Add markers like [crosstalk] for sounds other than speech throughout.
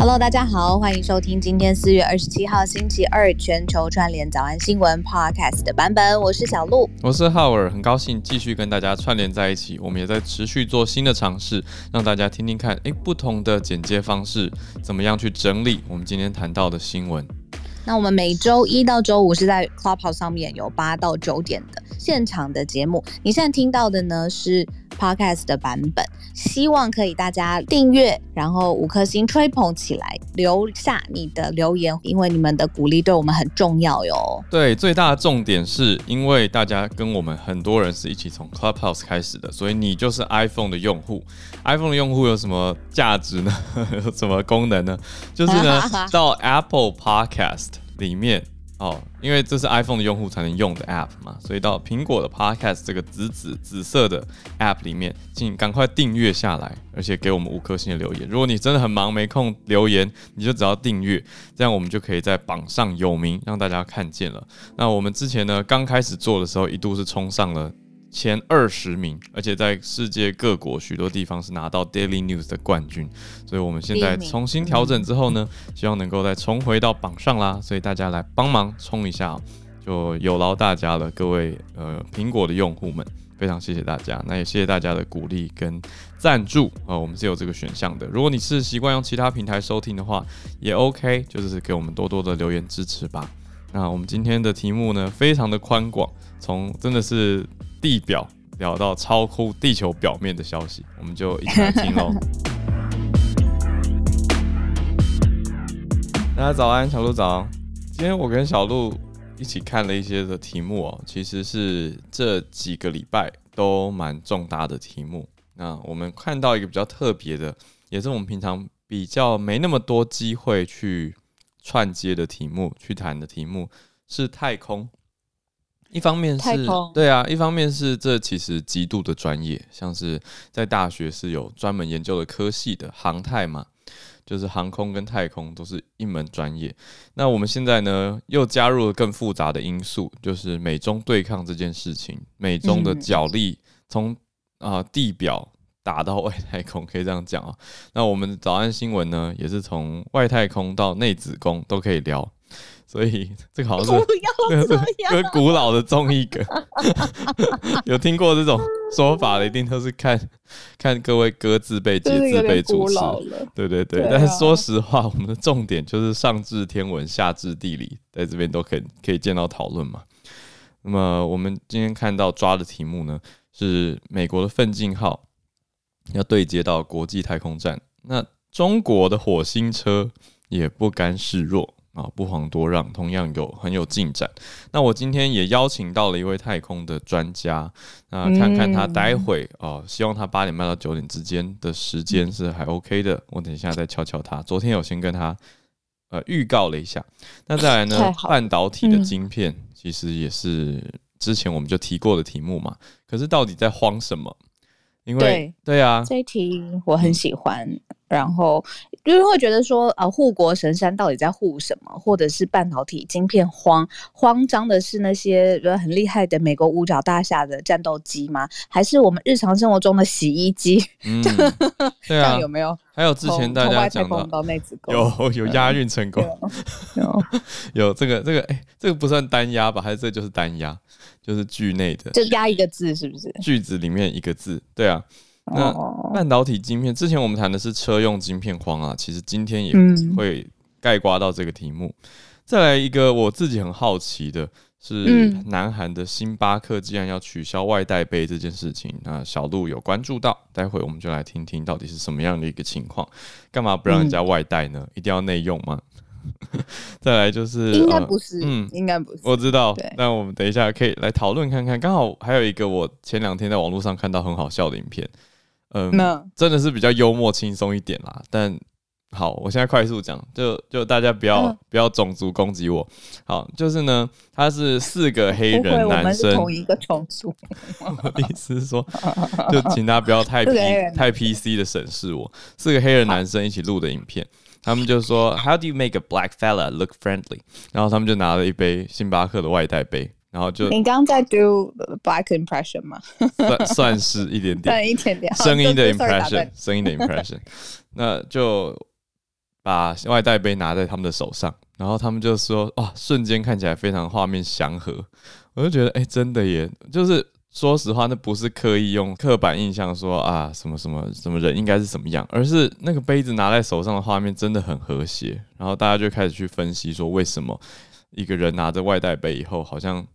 Hello，大家好，欢迎收听今天四月二十七号星期二全球串联早安新闻 Podcast 的版本。我是小鹿，我是浩尔，很高兴继续跟大家串联在一起。我们也在持续做新的尝试，让大家听听看，诶，不同的剪接方式怎么样去整理我们今天谈到的新闻。那我们每周一到周五是在 Clubhouse 上面有八到九点的现场的节目。你现在听到的呢是 Podcast 的版本，希望可以大家订阅，然后五颗星吹捧起来，留下你的留言，因为你们的鼓励对我们很重要哟。对，最大的重点是因为大家跟我们很多人是一起从 Clubhouse 开始的，所以你就是 iPhone 的用户。iPhone 的用户有什么价值呢？[laughs] 有什么功能呢？就是呢，[laughs] 到 Apple Podcast 里面。哦，因为这是 iPhone 的用户才能用的 App 嘛，所以到苹果的 Podcast 这个紫紫紫色的 App 里面，请赶快订阅下来，而且给我们五颗星的留言。如果你真的很忙没空留言，你就只要订阅，这样我们就可以在榜上有名，让大家看见了。那我们之前呢，刚开始做的时候，一度是冲上了。前二十名，而且在世界各国许多地方是拿到 Daily News 的冠军，所以我们现在重新调整之后呢，希望能够再重回到榜上啦，所以大家来帮忙冲一下，就有劳大家了，各位呃苹果的用户们，非常谢谢大家，那也谢谢大家的鼓励跟赞助啊，我们是有这个选项的，如果你是习惯用其他平台收听的话，也 OK，就是给我们多多的留言支持吧。那我们今天的题目呢，非常的宽广，从真的是。地表聊到超乎地球表面的消息，我们就一起来听喽。[laughs] 大家早安，小鹿早。今天我跟小鹿一起看了一些的题目哦，其实是这几个礼拜都蛮重大的题目。那我们看到一个比较特别的，也是我们平常比较没那么多机会去串接的题目，去谈的题目是太空。一方面是，对啊，一方面是这其实极度的专业，像是在大学是有专门研究的科系的航太嘛，就是航空跟太空都是一门专业。那我们现在呢，又加入了更复杂的因素，就是美中对抗这件事情，美中的角力从啊地表打到外太空，可以这样讲啊。那我们早安新闻呢，也是从外太空到内子宫都可以聊。所以 [laughs] 这个好像是 [laughs] 这个古老的综艺梗，[laughs] 有听过这种说法的，一定都是看看各位各自被解自被主持，对对对。但是说实话，我们的重点就是上至天文，下至地理，在这边都可以可以见到讨论嘛。那么我们今天看到抓的题目呢，是美国的奋进号要对接到国际太空站，那中国的火星车也不甘示弱。啊，不遑多让，同样有很有进展。那我今天也邀请到了一位太空的专家，那看看他待会哦、嗯，希望他八点半到九点之间的时间是还 OK 的。我等一下再敲敲他。昨天有先跟他呃预告了一下。那再来呢，半导体的晶片其实也是之前我们就提过的题目嘛。可是到底在慌什么？因为对，对啊，这一题我很喜欢。嗯然后就是会觉得说，呃，护国神山到底在护什么？或者是半导体晶片慌慌张的是那些很厉害的美国五角大厦的战斗机吗？还是我们日常生活中的洗衣机？嗯，对啊，[laughs] 有没有？还有之前大家讲的有有押韵成功，有 [laughs] 有，有 [laughs] 这个这个哎，这个不算单押吧？还是这就是单押？就是句内的，就押一个字，是不是？句子里面一个字，对啊。那半导体晶片，之前我们谈的是车用晶片荒啊，其实今天也会盖刮到这个题目。再来一个我自己很好奇的是，南韩的星巴克竟然要取消外带杯这件事情，那小鹿有关注到，待会我们就来听听到底是什么样的一个情况，干嘛不让人家外带呢？一定要内用吗？[laughs] 再来就是应该不是，嗯，应该不是，我知道。那我们等一下可以来讨论看看，刚好还有一个我前两天在网络上看到很好笑的影片。嗯，真的是比较幽默轻松一点啦。但好，我现在快速讲，就就大家不要、嗯、不要种族攻击我。好，就是呢，他是四个黑人男生，同一个种族。[laughs] 我的意思是说，[laughs] 就请大家不要太 P 太 PC 的审视我。四个黑人男生一起录的影片，他们就说 How do you make a black fella look friendly？然后他们就拿了一杯星巴克的外带杯。然后就你刚刚在 do black impression 吗？算算是一点点，一点点声音的 impression，声音的 impression。那就把外带杯拿在他们的手上，然后他们就说：“哇，瞬间看起来非常画面祥和。”我就觉得，哎、欸，真的耶，就是说实话，那不是刻意用刻板印象说啊什么什么什么人应该是什么样，而是那个杯子拿在手上的画面真的很和谐。然后大家就开始去分析说，为什么一个人拿着外带杯以后，好像。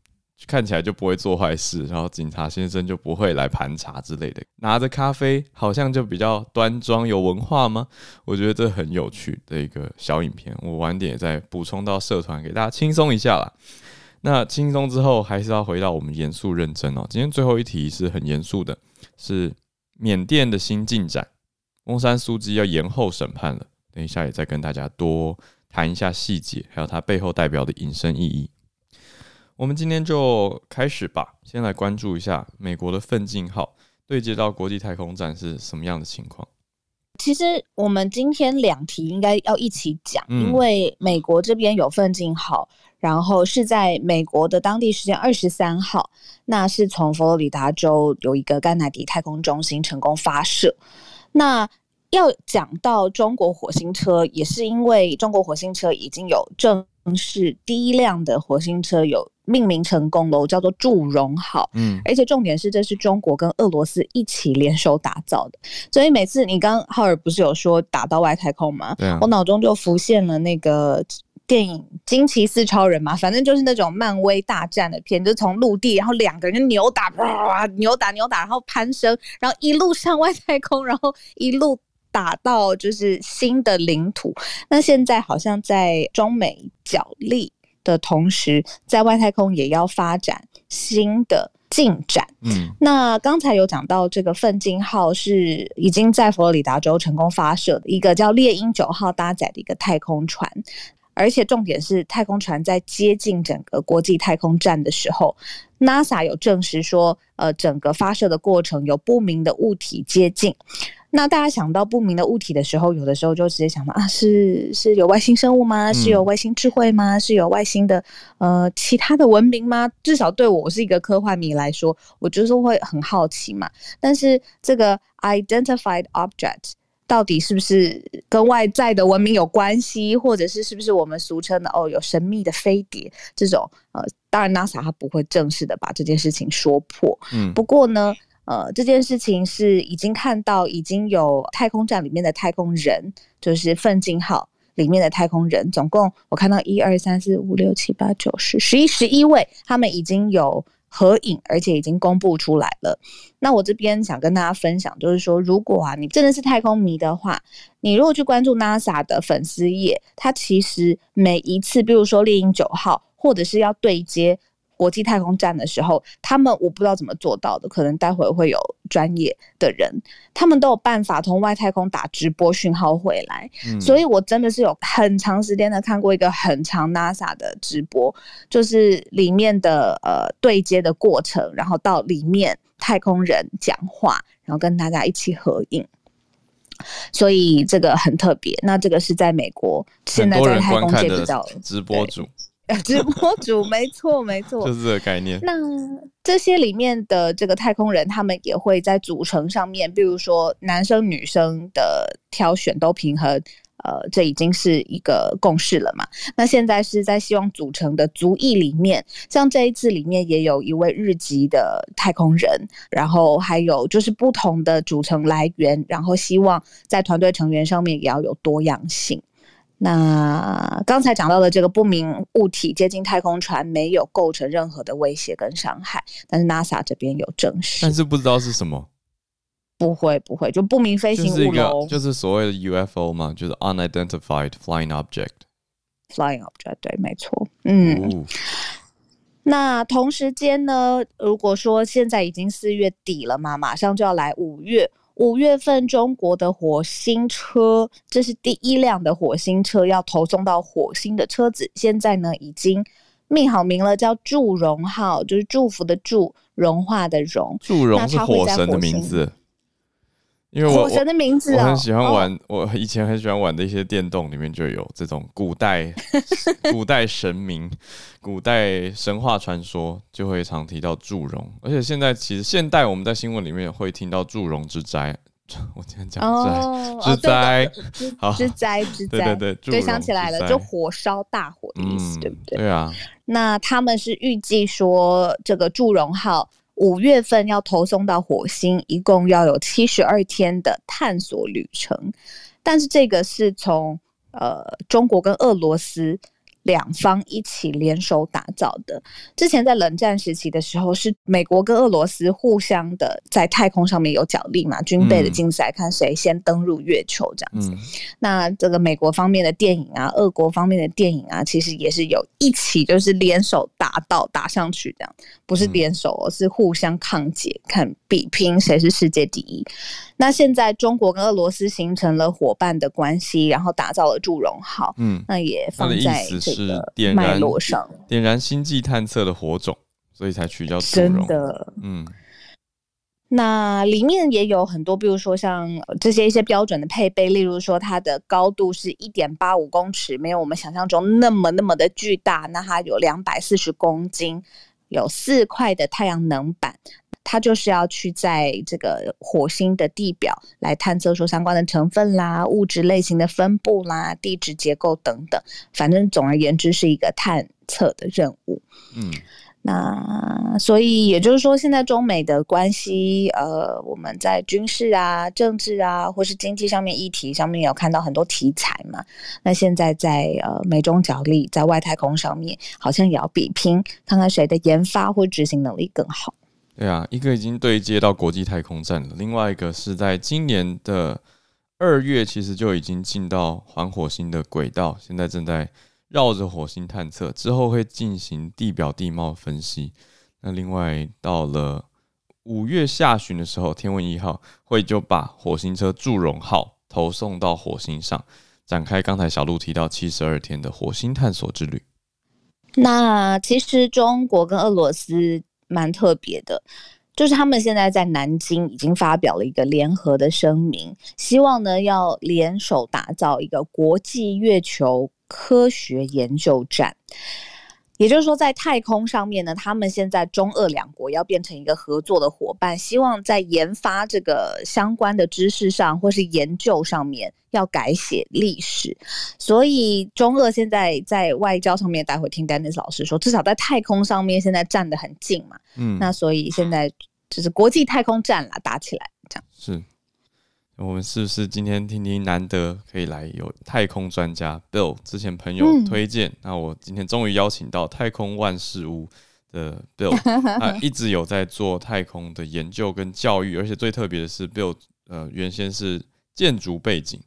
看起来就不会做坏事，然后警察先生就不会来盘查之类的。拿着咖啡好像就比较端庄有文化吗？[laughs] 我觉得这很有趣的一个小影片，我晚点再补充到社团给大家轻松一下啦。那轻松之后还是要回到我们严肃认真哦。今天最后一题是很严肃的，是缅甸的新进展，翁山书记要延后审判了。等一下也再跟大家多谈一下细节，还有它背后代表的引申意义。我们今天就开始吧，先来关注一下美国的奋进号对接到国际太空站是什么样的情况。其实我们今天两题应该要一起讲，因为美国这边有奋进号，然后是在美国的当地时间二十三号，那是从佛罗里达州有一个甘乃迪太空中心成功发射。那要讲到中国火星车，也是因为中国火星车已经有正式第一辆的火星车有。命名成功了，叫做祝融号。嗯，而且重点是，这是中国跟俄罗斯一起联手打造的。所以每次你刚浩尔不是有说打到外太空吗？对啊，我脑中就浮现了那个电影《惊奇四超人》嘛，反正就是那种漫威大战的片，就从陆地，然后两个人就扭打，哇，扭打扭打，然后攀升，然后一路上外太空，然后一路打到就是新的领土。那现在好像在中美角力的同时，在外太空也要发展新的进展。嗯，那刚才有讲到这个奋进号是已经在佛罗里达州成功发射的一个叫猎鹰九号搭载的一个太空船，而且重点是太空船在接近整个国际太空站的时候，NASA 有证实说，呃，整个发射的过程有不明的物体接近。那大家想到不明的物体的时候，有的时候就直接想到啊，是是有外星生物吗？是有外星智慧吗？是有外星的呃其他的文明吗？至少对我，我是一个科幻迷来说，我就是会很好奇嘛。但是这个 identified object 到底是不是跟外在的文明有关系，或者是是不是我们俗称的哦有神秘的飞碟这种？呃，当然 NASA 它不会正式的把这件事情说破。嗯，不过呢。呃，这件事情是已经看到，已经有太空站里面的太空人，就是奋进号里面的太空人，总共我看到一二三四五六七八九十十一十一位，他们已经有合影，而且已经公布出来了。那我这边想跟大家分享，就是说，如果啊你真的是太空迷的话，你如果去关注 NASA 的粉丝页，它其实每一次，比如说猎鹰九号，或者是要对接。国际太空站的时候，他们我不知道怎么做到的，可能待会会有专业的人，他们都有办法从外太空打直播讯号回来。嗯，所以我真的是有很长时间的看过一个很长 NASA 的直播，就是里面的呃对接的过程，然后到里面太空人讲话，然后跟大家一起合影，所以这个很特别。那这个是在美国，现在在太空界比较直播主。[laughs] 直播主 [laughs] 没错没错，就是这个概念。那这些里面的这个太空人，他们也会在组成上面，比如说男生女生的挑选都平衡，呃，这已经是一个共识了嘛。那现在是在希望组成的族裔里面，像这一次里面也有一位日籍的太空人，然后还有就是不同的组成来源，然后希望在团队成员上面也要有多样性。那刚才讲到的这个不明物体接近太空船，没有构成任何的威胁跟伤害，但是 NASA 这边有证实，但是不知道是什么，不会不会，就不明飞行物咯，就是所谓的 UFO 嘛，就是 Unidentified Flying Object，Flying Object，对，没错，嗯。哦、那同时间呢，如果说现在已经四月底了嘛，马上就要来五月。五月份，中国的火星车，这是第一辆的火星车要投送到火星的车子，现在呢已经命好名了，叫祝融号，就是祝福的祝，融化的融。祝融是火神的名字。因为我火神的名字、哦、我，我很喜欢玩，我以前很喜欢玩的一些电动里面就有这种古代 [laughs] 古代神明、古代神话传说，就会常提到祝融。而且现在其实现代我们在新闻里面会听到祝融之灾 [laughs] 我今天讲灾，之灾，好，之灾，之 [laughs] 灾，对对对，对，想起来了，就火烧大火的意思，对不对？对啊。那他们是预计说，这个祝融号五月份要投送到火星，一共要有七十二天的探索旅程，但是这个是从呃中国跟俄罗斯。两方一起联手打造的。之前在冷战时期的时候，是美国跟俄罗斯互相的在太空上面有角力嘛，军备的竞赛，看谁先登入月球这样子。嗯、那这个美国方面的电影啊，俄国方面的电影啊，其实也是有一起就是联手打到打上去这样，不是联手，而是互相抗解，看比拼谁是世界第一。那现在中国跟俄罗斯形成了伙伴的关系，然后打造了祝融号。嗯，那也放在这个脉络上，点燃星际探测的火种，所以才取叫祝融。真的，嗯。那里面也有很多，比如说像这些一些标准的配备，例如说它的高度是一点八五公尺，没有我们想象中那么那么的巨大。那它有两百四十公斤，有四块的太阳能板。它就是要去在这个火星的地表来探测出相关的成分啦、物质类型的分布啦、地质结构等等，反正总而言之是一个探测的任务。嗯，那所以也就是说，现在中美的关系，呃，我们在军事啊、政治啊，或是经济上面议题上面有看到很多题材嘛。那现在在呃美中角力，在外太空上面，好像也要比拼，看看谁的研发或执行能力更好。对啊，一个已经对接到国际太空站了，另外一个是在今年的二月，其实就已经进到环火星的轨道，现在正在绕着火星探测，之后会进行地表地貌分析。那另外到了五月下旬的时候，天问一号会就把火星车祝融号投送到火星上，展开刚才小路提到七十二天的火星探索之旅。那其实中国跟俄罗斯。蛮特别的，就是他们现在在南京已经发表了一个联合的声明，希望呢要联手打造一个国际月球科学研究站。也就是说，在太空上面呢，他们现在中俄两国要变成一个合作的伙伴，希望在研发这个相关的知识上，或是研究上面要改写历史。所以，中俄现在在外交上面，待会听 Dennis 老师说，至少在太空上面现在站得很近嘛。嗯，那所以现在就是国际太空站啦，打起来这样是。我们是不是今天听听难得可以来有太空专家 Bill 之前朋友推荐，嗯、那我今天终于邀请到太空万事屋的 Bill，[laughs] 他一直有在做太空的研究跟教育，而且最特别的是 Bill 呃原先是建筑背景。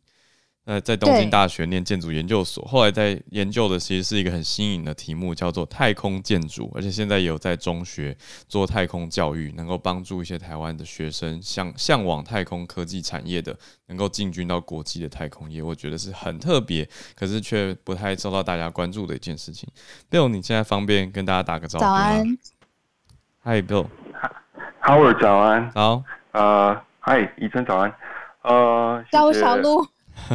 呃，在东京大学念建筑研究所，后来在研究的其实是一个很新颖的题目，叫做太空建筑，而且现在也有在中学做太空教育，能够帮助一些台湾的学生向向往太空科技产业的，能够进军到国际的太空业，我觉得是很特别，可是却不太受到大家关注的一件事情。Bill，你现在方便跟大家打个招呼吗？早安，Hi Bill，Howard 早安，好，呃，Hi 宜晨早安，呃，叫我小路。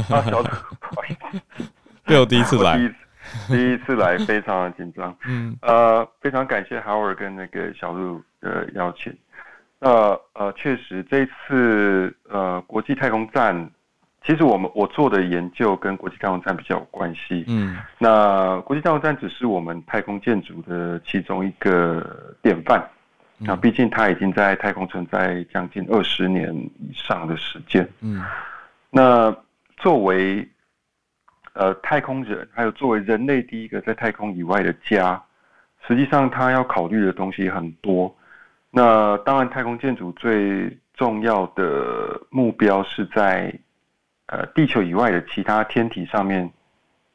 啊，小路，不好意思，对我第一次来，第一次，第一次来，非常的紧张。[laughs] 嗯，呃，非常感谢 Howard 跟那个小路的邀请。那呃，确实这次呃国际太空站，其实我们我做的研究跟国际太空站比较有关系。嗯，那国际太空站只是我们太空建筑的其中一个典范。那毕竟它已经在太空存在将近二十年以上的时间。嗯，那。作为呃太空人，还有作为人类第一个在太空以外的家，实际上他要考虑的东西很多。那当然，太空建筑最重要的目标是在呃地球以外的其他天体上面，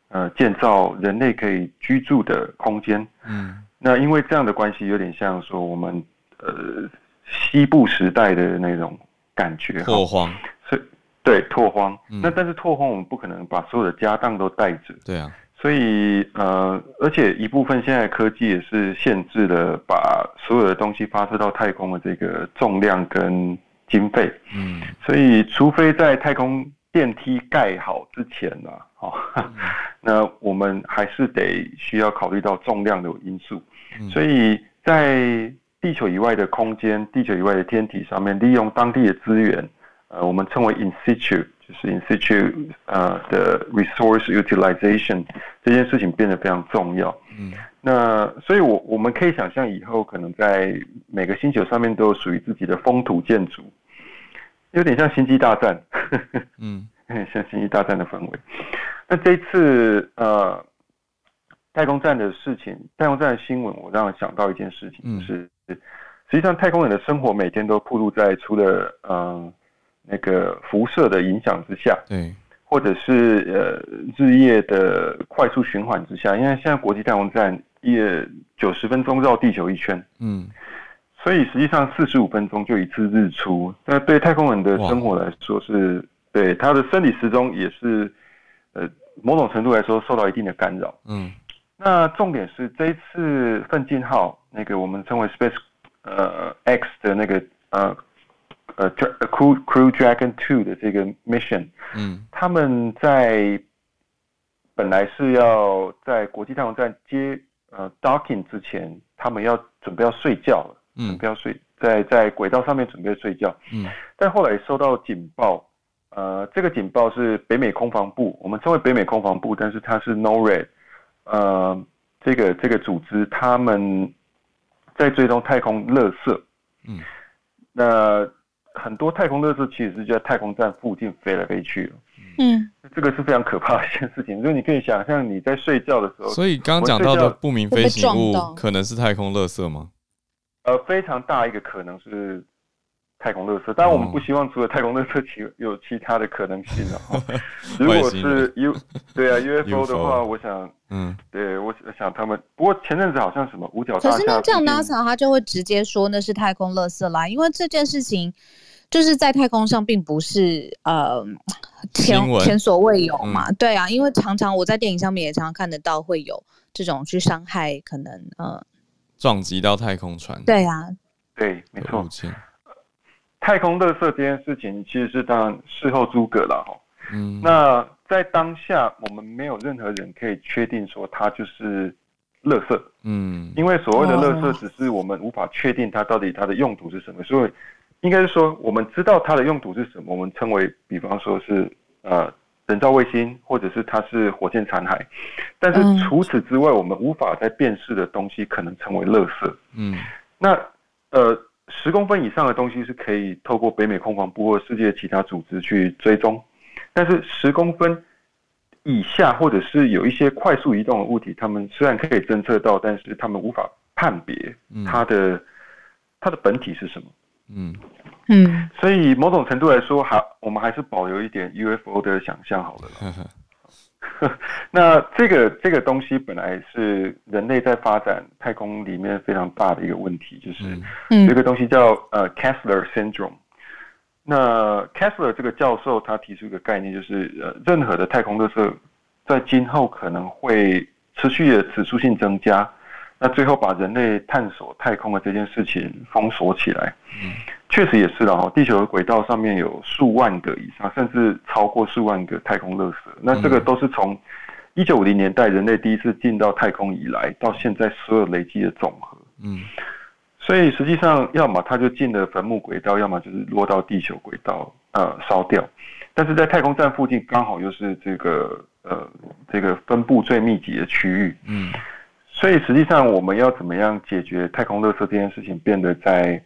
呃建造人类可以居住的空间。嗯，那因为这样的关系，有点像说我们呃西部时代的那种感觉，拓荒。对，拓荒。嗯、那但是拓荒，我们不可能把所有的家当都带着。对啊。所以呃，而且一部分现在科技也是限制了把所有的东西发射到太空的这个重量跟经费。嗯。所以，除非在太空电梯盖好之前呢、啊，哦，嗯、[laughs] 那我们还是得需要考虑到重量的因素。嗯、所以在地球以外的空间、地球以外的天体上面，利用当地的资源。呃，我们称为 in situ，就是 in situ 呃的 resource utilization 这件事情变得非常重要。嗯，那所以我，我我们可以想象以后可能在每个星球上面都有属于自己的风土建筑，有点像星际大战。嗯，[laughs] 像星际大战的氛围。那这一次呃太空站的事情，太空站的新闻，我让我想到一件事情，嗯、就是实际上太空人的生活每天都暴露在除了嗯。呃那个辐射的影响之下，对，或者是呃日夜的快速循环之下，因为现在国际太空站也九十分钟绕地球一圈，嗯，所以实际上四十五分钟就一次日出，那对太空人的生活来说是，对他的生理时钟也是，呃，某种程度来说受到一定的干扰，嗯，那重点是这一次奋进号那个我们称为 Space 呃 X 的那个呃。呃，Crew Crew Dragon Two 的这个 mission，嗯，他们在本来是要在国际太空站接呃 docking 之前，他们要准备要睡觉了，嗯，准备要睡在在轨道上面准备睡觉，嗯，但后来收到警报，呃，这个警报是北美空防部，我们称为北美空防部，但是它是 NORAD，呃，这个这个组织他们在追踪太空垃圾，嗯，那。很多太空垃圾其实是就在太空站附近飞来飞去。嗯，这个是非常可怕的一件事情。所以你可以想象你在睡觉的时候，所以刚刚讲到的不明飞行物可能是太空垃圾吗？呃，非常大一个可能是。太空垃圾，当然我们不希望除了太空垃圾，其有其他的可能性了。[laughs] 如果是 U，对啊，UFO 的话，我想，嗯，对，我想他们。不过前阵子好像什么五角大厦，可是那这样 NASA 他就会直接说那是太空垃圾啦，因为这件事情就是在太空上并不是呃前前所未有嘛。对啊，因为常常我在电影上面也常常看得到会有这种去伤害，可能呃撞击到太空船。对啊，对，没错。太空垃圾这件事情，其实是当然事后诸葛了哈。嗯，那在当下，我们没有任何人可以确定说它就是垃圾。嗯，因为所谓的垃圾，只是我们无法确定它到底它的用途是什么。所以，应该是说，我们知道它的用途是什么，我们称为，比方说是呃人造卫星，或者是它是火箭残骸。但是除此之外，我们无法再辨识的东西，可能成为垃圾。嗯，那呃。十公分以上的东西是可以透过北美空防部或世界其他组织去追踪，但是十公分以下或者是有一些快速移动的物体，他们虽然可以侦测到，但是他们无法判别它的、嗯、它的本体是什么。嗯嗯，所以某种程度来说，还我们还是保留一点 UFO 的想象好了。[laughs] 那这个这个东西本来是人类在发展太空里面非常大的一个问题，就是这个东西叫呃 Kessler Syndrome。那 Kessler 这个教授他提出一个概念，就是呃任何的太空垃圾在今后可能会持续的指数性增加。那最后把人类探索太空的这件事情封锁起来，嗯，确实也是的哈。地球的轨道上面有数万个以上，甚至超过数万个太空垃圾。那这个都是从一九五零年代人类第一次进到太空以来，到现在所有累积的总和。嗯，所以实际上，要么它就进了坟墓轨道，要么就是落到地球轨道，呃，烧掉。但是在太空站附近，刚好又是这个呃这个分布最密集的区域。嗯。所以实际上，我们要怎么样解决太空垃圾这件事情，变得在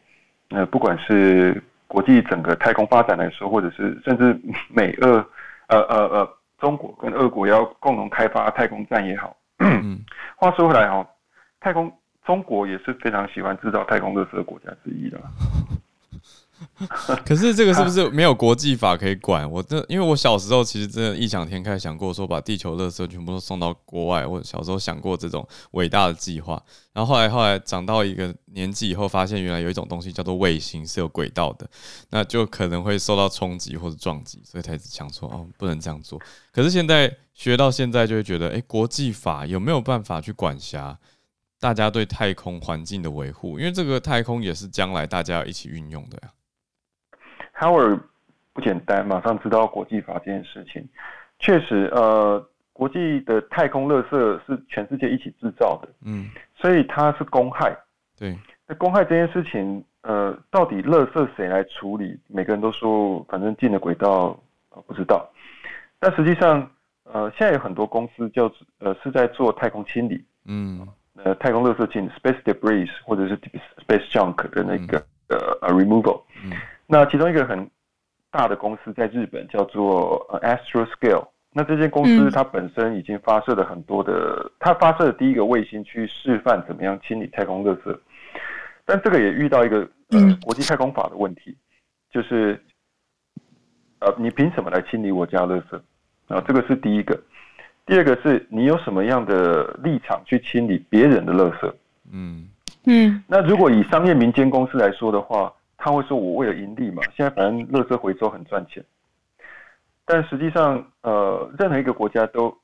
呃，不管是国际整个太空发展来说，或者是甚至 [laughs] 美俄呃呃呃，中国跟俄国要共同开发太空站也好。嗯，[clears throat] 话说回来哦，太空中国也是非常喜欢制造太空垃圾的国家之一的。[laughs] [laughs] 可是这个是不是没有国际法可以管？我这因为我小时候其实真的异想天开，想过说把地球垃圾全部都送到国外。我小时候想过这种伟大的计划，然后后来后来长到一个年纪以后，发现原来有一种东西叫做卫星是有轨道的，那就可能会受到冲击或者撞击，所以才想说哦，不能这样做。可是现在学到现在就会觉得，诶，国际法有没有办法去管辖大家对太空环境的维护？因为这个太空也是将来大家要一起运用的呀。Howard 不简单，马上知道国际法这件事情。确实，呃，国际的太空垃圾是全世界一起制造的，嗯，所以它是公害。对，那公害这件事情，呃，到底垃圾谁来处理？每个人都说，反正进了轨道，呃，不知道。但实际上，呃，现在有很多公司叫呃是在做太空清理，嗯，呃，太空垃圾清理 （space debris） 或者是 space junk 的那个、嗯、呃 removal。嗯，那其中一个很大的公司在日本叫做呃 Astroscale。那这间公司它本身已经发射了很多的，它发射的第一个卫星去示范怎么样清理太空垃圾。但这个也遇到一个呃国际太空法的问题，就是呃你凭什么来清理我家垃圾？啊，这个是第一个。第二个是你有什么样的立场去清理别人的垃圾？嗯嗯。那如果以商业民间公司来说的话，他会说我为了盈利嘛，现在反正垃圾回收很赚钱。但实际上，呃，任何一个国家都，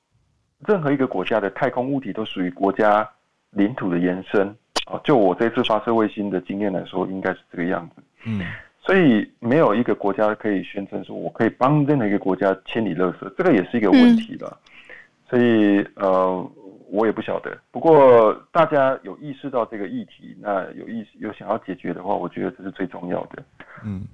任何一个国家的太空物体都属于国家领土的延伸。啊，就我这次发射卫星的经验来说，应该是这个样子。嗯，所以没有一个国家可以宣称说我可以帮任何一个国家清理垃圾，这个也是一个问题了。嗯、所以呃，我也不晓得。不过大家有意识到这个议题，那有意识有想要解决的话，我觉得这是最重要的。嗯。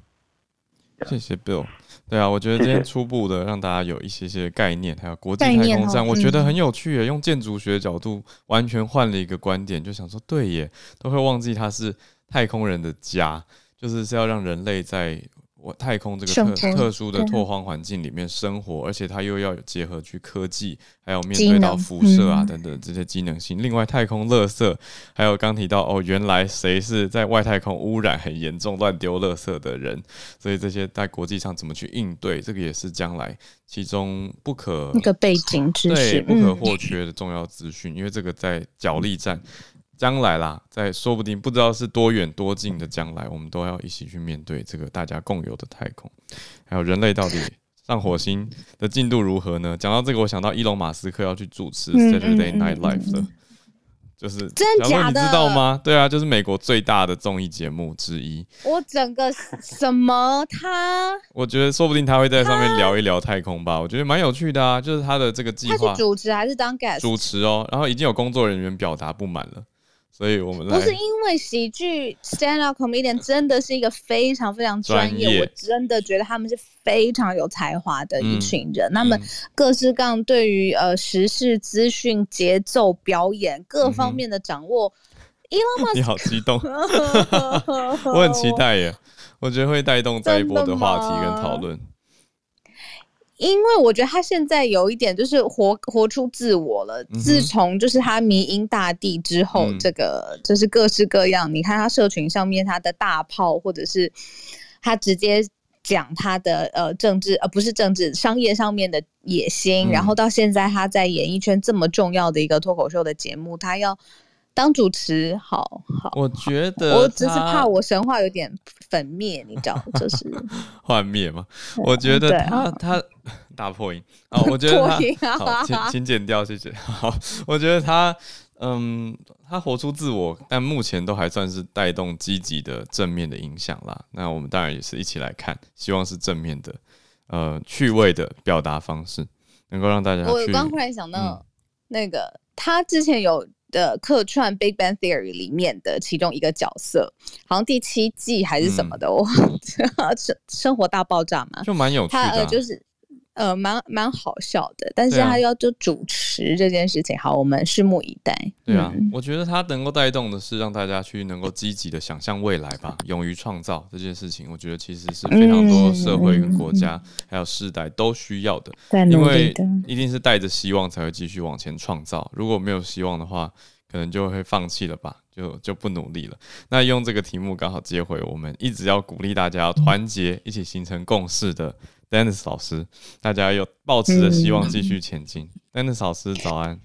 谢谢 Bill，对啊，我觉得今天初步的让大家有一些些概念，还有国际太空站，我觉得很有趣耶。用建筑学的角度，完全换了一个观点，就想说，对耶，都会忘记它是太空人的家，就是是要让人类在。我太空这个特特殊的拓荒环境里面生活，而且它又要有结合去科技，还有面对到辐射啊等等这些机能性。另外，太空垃圾，还有刚提到哦，原来谁是在外太空污染很严重、乱丢垃圾的人？所以这些在国际上怎么去应对，这个也是将来其中不可那个背景知识，对，不可或缺的重要资讯。因为这个在角力战。将来啦，在说不定不知道是多远多近的将来，我们都要一起去面对这个大家共有的太空，还有人类到底上火星的进度如何呢？讲到这个，我想到伊隆马斯克要去主持 Saturday Night Live 的，就是真的假的？你知道吗？对啊，就是美国最大的综艺节目之一。我整个什么他？我觉得说不定他会在上面聊一聊太空吧，我觉得蛮有趣的啊。就是他的这个计划，他是主持还是当 guest？主持哦，然后已经有工作人员表达不满了。所以我们不是因为喜剧 stand up comedian 真的是一个非常非常专业，业，我真的觉得他们是非常有才华的一群人。那、嗯、么各式各样对于呃时事资讯、节奏、表演各方面的掌握，[laughs] 伊隆马斯克，你好激动，[laughs] 我很期待耶！我觉得会带动这一波的话题跟讨论。因为我觉得他现在有一点就是活活出自我了。嗯、自从就是他迷因大地之后，嗯、这个就是各式各样。你看他社群上面他的大炮，或者是他直接讲他的呃政治呃不是政治商业上面的野心，嗯，然后到现在他在演艺圈这么重要的一个脱口秀的节目，他要。当主持好好，我觉得我只是怕我神话有点粉灭，你知道，就是 [laughs] 幻灭嘛。[laughs] 我觉得他他大破音啊，我觉得他好，请请剪掉，谢谢。[laughs] 好，我觉得他嗯，他活出自我，但目前都还算是带动积极的正面的影响啦。那我们当然也是一起来看，希望是正面的呃趣味的表达方式，能够让大家。我刚忽然想到那个，嗯、他之前有。的客串《Big Bang Theory》里面的其中一个角色，好像第七季还是什么的，我、嗯、[laughs] 生生活大爆炸嘛，就蛮有趣的、啊，他呃就是呃蛮蛮好笑的，但是他要就主持这件事情，好，我们拭目以待。对啊，嗯、我觉得他能够带动的是让大家去能够积极的想象未来吧，勇于创造这件事情，我觉得其实是非常多社会跟国家、嗯、还有世代都需要的，的因为一定是带着希望才会继续往前创造，如果没有希望的话。可能就会放弃了吧，就就不努力了。那用这个题目刚好接回我们一直要鼓励大家要团结，一起形成共识的 Dennis 老师，大家有抱持着希望继续前进。Dennis 老师早安。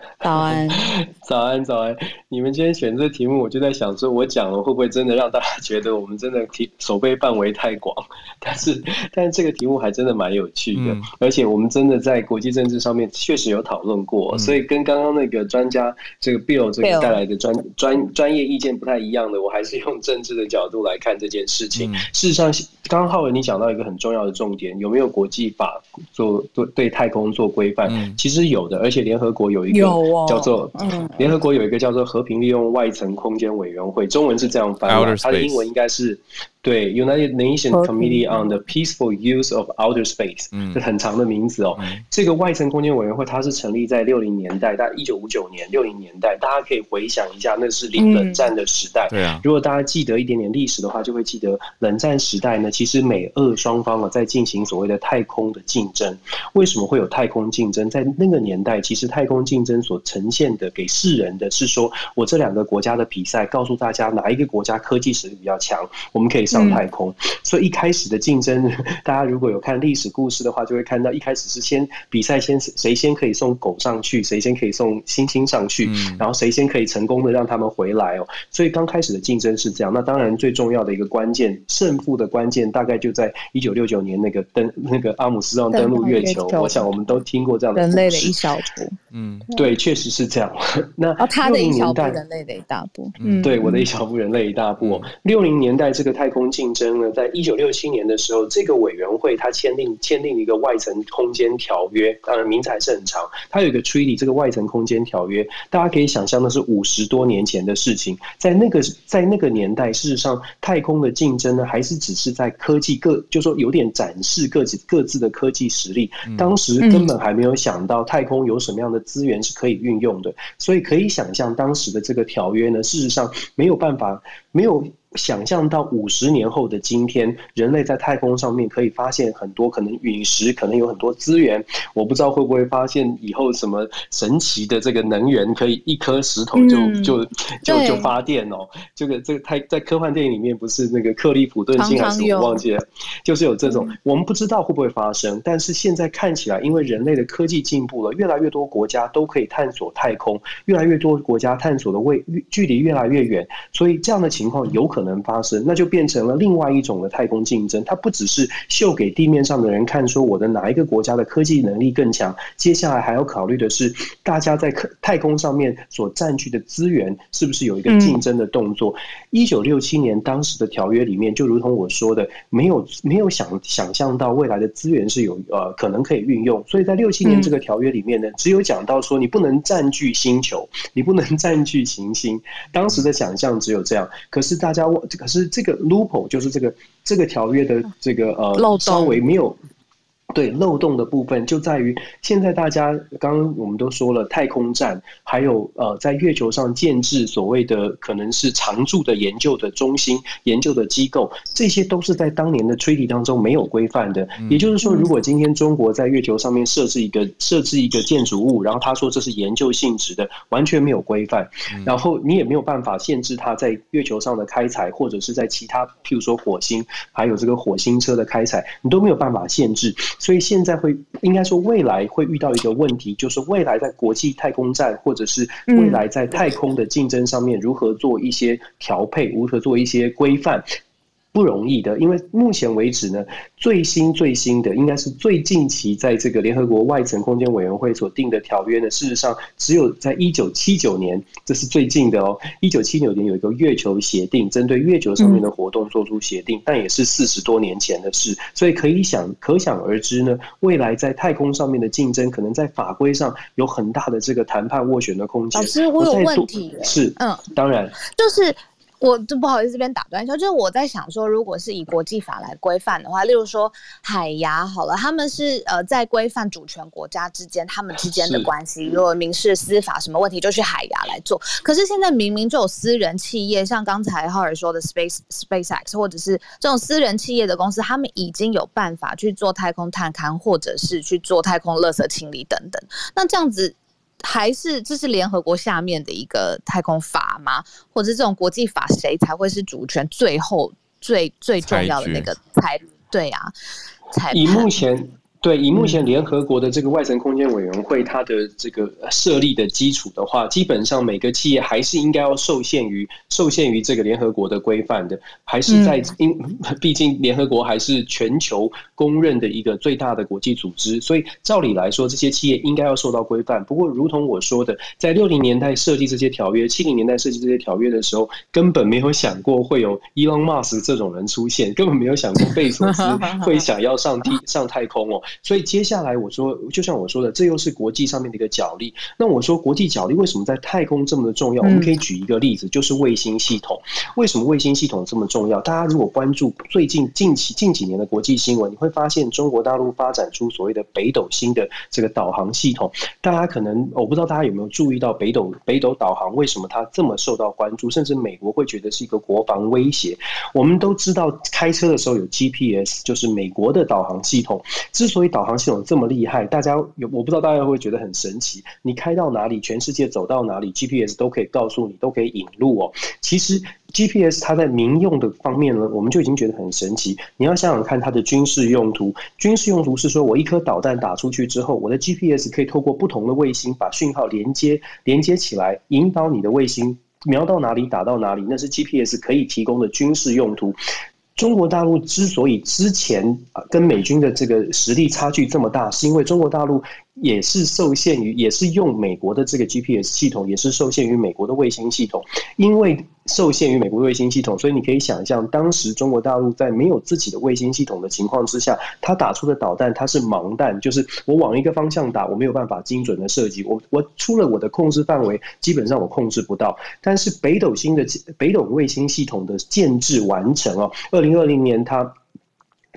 [laughs] 早安，[laughs] 早安，早安！你们今天选这个题目，我就在想说，我讲了会不会真的让大家觉得我们真的题守备范围太广？[laughs] 但是，但是这个题目还真的蛮有趣的，嗯，而且我们真的在国际政治上面确实有讨论过，嗯，所以跟刚刚那个专家这个 Bill 这个带来的专专专业意见不太一样的，我还是用政治的角度来看这件事情。嗯，事实上，刚刚浩文你讲到一个很重要的重点，有没有国际法做对对太空做规范？嗯，其实有的，而且联合国有一个。哦，叫做嗯，联合国有一个叫做和平利用外层空间委员会，中文是这样翻译，它的英文应该是。对，United Nations Committee on the Peaceful Use of Outer Space，嗯，这很长的名字哦。嗯、这个外层空间委员会，它是成立在六零年代，大概一九五九年、六零年代，大家可以回想一下，那是临冷战的时代。对啊，如果大家记得一点点历史的话，就会记得冷战时代呢，其实美俄双方啊在进行所谓的太空的竞争。为什么会有太空竞争？在那个年代，其实太空竞争所呈现的给世人的是说，我这两个国家的比赛，告诉大家哪一个国家科技实力比较强，我们可以。上太空，所以一开始的竞争，[laughs] 大家如果有看历史故事的话，就会看到一开始是先比赛，先谁先可以送狗上去，谁先可以送星星上去，然后谁先可以成功的让他们回来哦。所以刚开始的竞争是这样。那当然最重要的一个关键，胜负的关键大概就在一九六九年那个登那个阿姆斯壮登陆月球。我想我们都听过这样的人类的一小步。嗯，对，确实是这样。[laughs] 那他的一小步，人类的一大步。嗯，对，我的一小步，人类一大步。六零年代这个太空。竞争呢，在一九六七年的时候，这个委员会它签订签订一个外层空间条约，当然名字还是很长。它有一个 treaty，这个外层空间条约，大家可以想象的是五十多年前的事情。在那个在那个年代，事实上太空的竞争呢，还是只是在科技各，就说有点展示各自各自的科技实力。当时根本还没有想到太空有什么样的资源是可以运用的，所以可以想象当时的这个条约呢，事实上没有办法没有。想象到五十年后的今天，人类在太空上面可以发现很多可能陨石，可能有很多资源。我不知道会不会发现以后什么神奇的这个能源，可以一颗石头就、嗯、就就就发电哦。这个这个太在科幻电影里面不是那个克利普顿星还是我忘记了，就是有这种，我们不知道会不会发生。但是现在看起来，因为人类的科技进步了，越来越多国家都可以探索太空，越来越多国家探索的位距离越来越远，所以这样的情况有可能。可能发生，那就变成了另外一种的太空竞争。它不只是秀给地面上的人看，说我的哪一个国家的科技能力更强。接下来还要考虑的是，大家在太空上面所占据的资源是不是有一个竞争的动作？一九六七年当时的条约里面，就如同我说的，没有没有想想象到未来的资源是有呃可能可以运用。所以在六七年这个条约里面呢，只有讲到说你不能占据星球，你不能占据行星。当时的想象只有这样。可是大家。可是这个 loophole 就是这个这个条约的这个呃，稍微没有。对漏洞的部分就在于，现在大家刚刚我们都说了，太空站还有呃，在月球上建制所谓的可能是常驻的研究的中心、研究的机构，这些都是在当年的 treaty 当中没有规范的。也就是说，如果今天中国在月球上面设置一个设置一个建筑物，然后他说这是研究性质的，完全没有规范，然后你也没有办法限制它在月球上的开采，或者是在其他譬如说火星，还有这个火星车的开采，你都没有办法限制。所以现在会应该说未来会遇到一个问题，就是未来在国际太空站或者是未来在太空的竞争上面，如何做一些调配，如何做一些规范。不容易的，因为目前为止呢，最新最新的应该是最近期在这个联合国外层空间委员会所定的条约呢，事实上只有在一九七九年，这是最近的哦。一九七九年有一个月球协定，针对月球上面的活动做出协定，但也是四十多年前的事，所以可以想可想而知呢，未来在太空上面的竞争，可能在法规上有很大的这个谈判斡旋的空间。老师，我有问题。是，嗯，当然就是。我就不好意思这边打断一下，就是我在想说，如果是以国际法来规范的话，例如说海牙好了，他们是呃在规范主权国家之间他们之间的关系，如果民事司法什么问题就去海牙来做。可是现在明明就有私人企业，像刚才浩尔说的 Space SpaceX，或者是这种私人企业的公司，他们已经有办法去做太空探勘，或者是去做太空垃圾清理等等。那这样子。还是这是联合国下面的一个太空法吗？或者这种国际法，谁才会是主权最后最最重要的那个裁？对啊，裁。以目前。对，以目前联合国的这个外层空间委员会，它的这个设立的基础的话，基本上每个企业还是应该要受限于受限于这个联合国的规范的，还是在因，[laughs] 毕竟联合国还是全球公认的一个最大的国际组织，所以照理来说，这些企业应该要受到规范。不过，如同我说的，在六零年代设计这些条约，七零年代设计这些条约的时候，根本没有想过会有 Elon Musk 这种人出现，根本没有想过贝索斯 [laughs] 会想要上地上太空哦。所以接下来我说，就像我说的，这又是国际上面的一个角力。那我说国际角力为什么在太空这么的重要？我们可以举一个例子，就是卫星系统。为什么卫星系统这么重要？大家如果关注最近近期近几年的国际新闻，你会发现中国大陆发展出所谓的北斗星的这个导航系统。大家可能我不知道大家有没有注意到北斗北斗导航为什么它这么受到关注，甚至美国会觉得是一个国防威胁。我们都知道开车的时候有 GPS，就是美国的导航系统。之所以所以导航系统这么厉害，大家有我不知道大家会不会觉得很神奇？你开到哪里，全世界走到哪里，GPS 都可以告诉你，都可以引路哦。其实 GPS 它在民用的方面呢，我们就已经觉得很神奇。你要想想看，它的军事用途，军事用途是说我一颗导弹打出去之后，我的 GPS 可以透过不同的卫星把讯号连接连接起来，引导你的卫星瞄到哪里打到哪里，那是 GPS 可以提供的军事用途。中国大陆之所以之前跟美军的这个实力差距这么大，是因为中国大陆。也是受限于，也是用美国的这个 GPS 系统，也是受限于美国的卫星系统。因为受限于美国卫星系统，所以你可以想象，当时中国大陆在没有自己的卫星系统的情况之下，它打出的导弹它是盲弹，就是我往一个方向打，我没有办法精准的射击，我我出了我的控制范围，基本上我控制不到。但是北斗星的北斗卫星系统的建制完成哦，二零二零年它。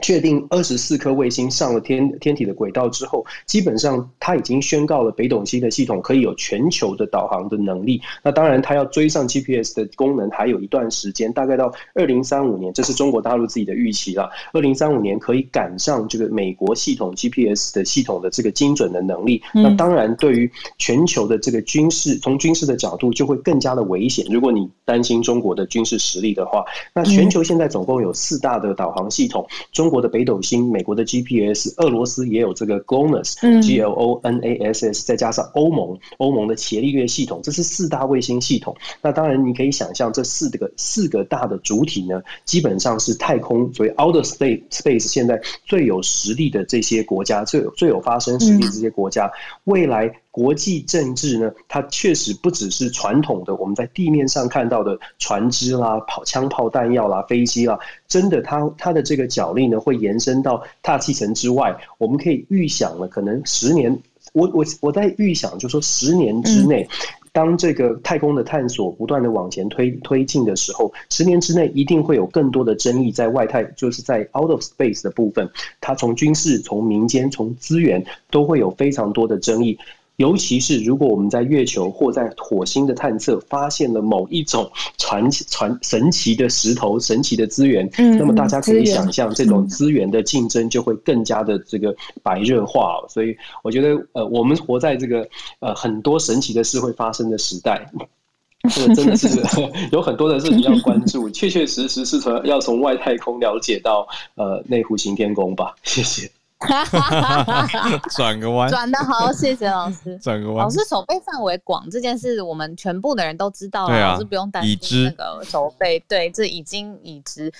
确定二十四颗卫星上了天天体的轨道之后，基本上它已经宣告了北斗星的系统可以有全球的导航的能力。那当然，它要追上 GPS 的功能还有一段时间，大概到二零三五年，这是中国大陆自己的预期了。二零三五年可以赶上这个美国系统 GPS 的系统的这个精准的能力。那当然，对于全球的这个军事，从军事的角度就会更加的危险。如果你担心中国的军事实力的话，那全球现在总共有四大的导航系统，中。中国的北斗星，美国的 GPS，俄罗斯也有这个 GLONASS，G L O N A S S，再加上欧盟，欧盟的伽利略系统，这是四大卫星系统。那当然，你可以想象这四个四个大的主体呢，基本上是太空，所以 outer space space 现在最有实力的这些国家，最有最有发生实力的这些国家，未来。国际政治呢，它确实不只是传统的我们在地面上看到的船只啦、跑枪炮弹药啦、飞机啦，真的它，它它的这个角力呢，会延伸到大气层之外。我们可以预想了，可能十年，我我我在预想，就是说十年之内，当这个太空的探索不断的往前推推进的时候，十年之内一定会有更多的争议在外太，就是在 out of space 的部分，它从军事、从民间、从资源都会有非常多的争议。尤其是如果我们在月球或在火星的探测发现了某一种传传神奇的石头、神奇的资源，嗯，那么大家可以想象，这种资源的竞争就会更加的这个白热化。所以，我觉得，呃，我们活在这个呃很多神奇的事会发生的时代，[laughs] 这个真的是 [laughs] 有很多的事情要关注。确确实实是从要从外太空了解到呃内湖行天宫吧。谢谢。哈哈哈哈哈！转个弯，转的好，谢谢老师。转个弯，老师手背范围广这件事，我们全部的人都知道了，啊、老师不用担心那个手背。对，这已经已知。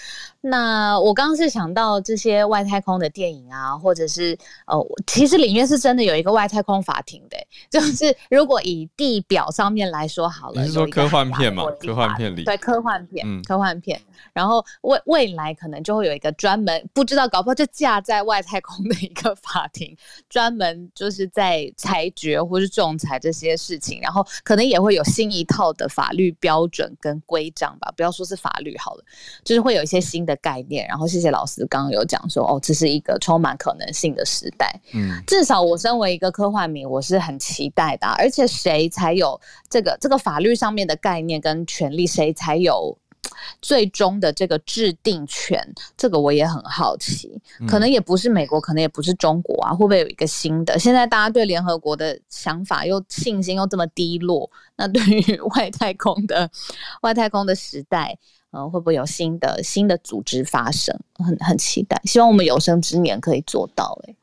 那我刚刚是想到这些外太空的电影啊，或者是呃，其实里面是真的有一个外太空法庭的，就是如果以地表上面来说好了，你是说科幻片嘛？科幻片里，对，科幻片，嗯，科幻片。然后未未来可能就会有一个专门不知道搞不好就架在外太空的一个法庭，专门就是在裁决或是仲裁这些事情。然后可能也会有新一套的法律标准跟规章吧，不要说是法律好了，就是会有一些新的概念。然后谢谢老师刚刚有讲说，哦，这是一个充满可能性的时代。嗯，至少我身为一个科幻迷，我是很期待的啊。而且谁才有这个这个法律上面的概念跟权利，谁才有？最终的这个制定权，这个我也很好奇，可能也不是美国，可能也不是中国啊，会不会有一个新的？现在大家对联合国的想法又信心又这么低落，那对于外太空的外太空的时代，呃，会不会有新的新的组织发生？很很期待，希望我们有生之年可以做到，欸。哎，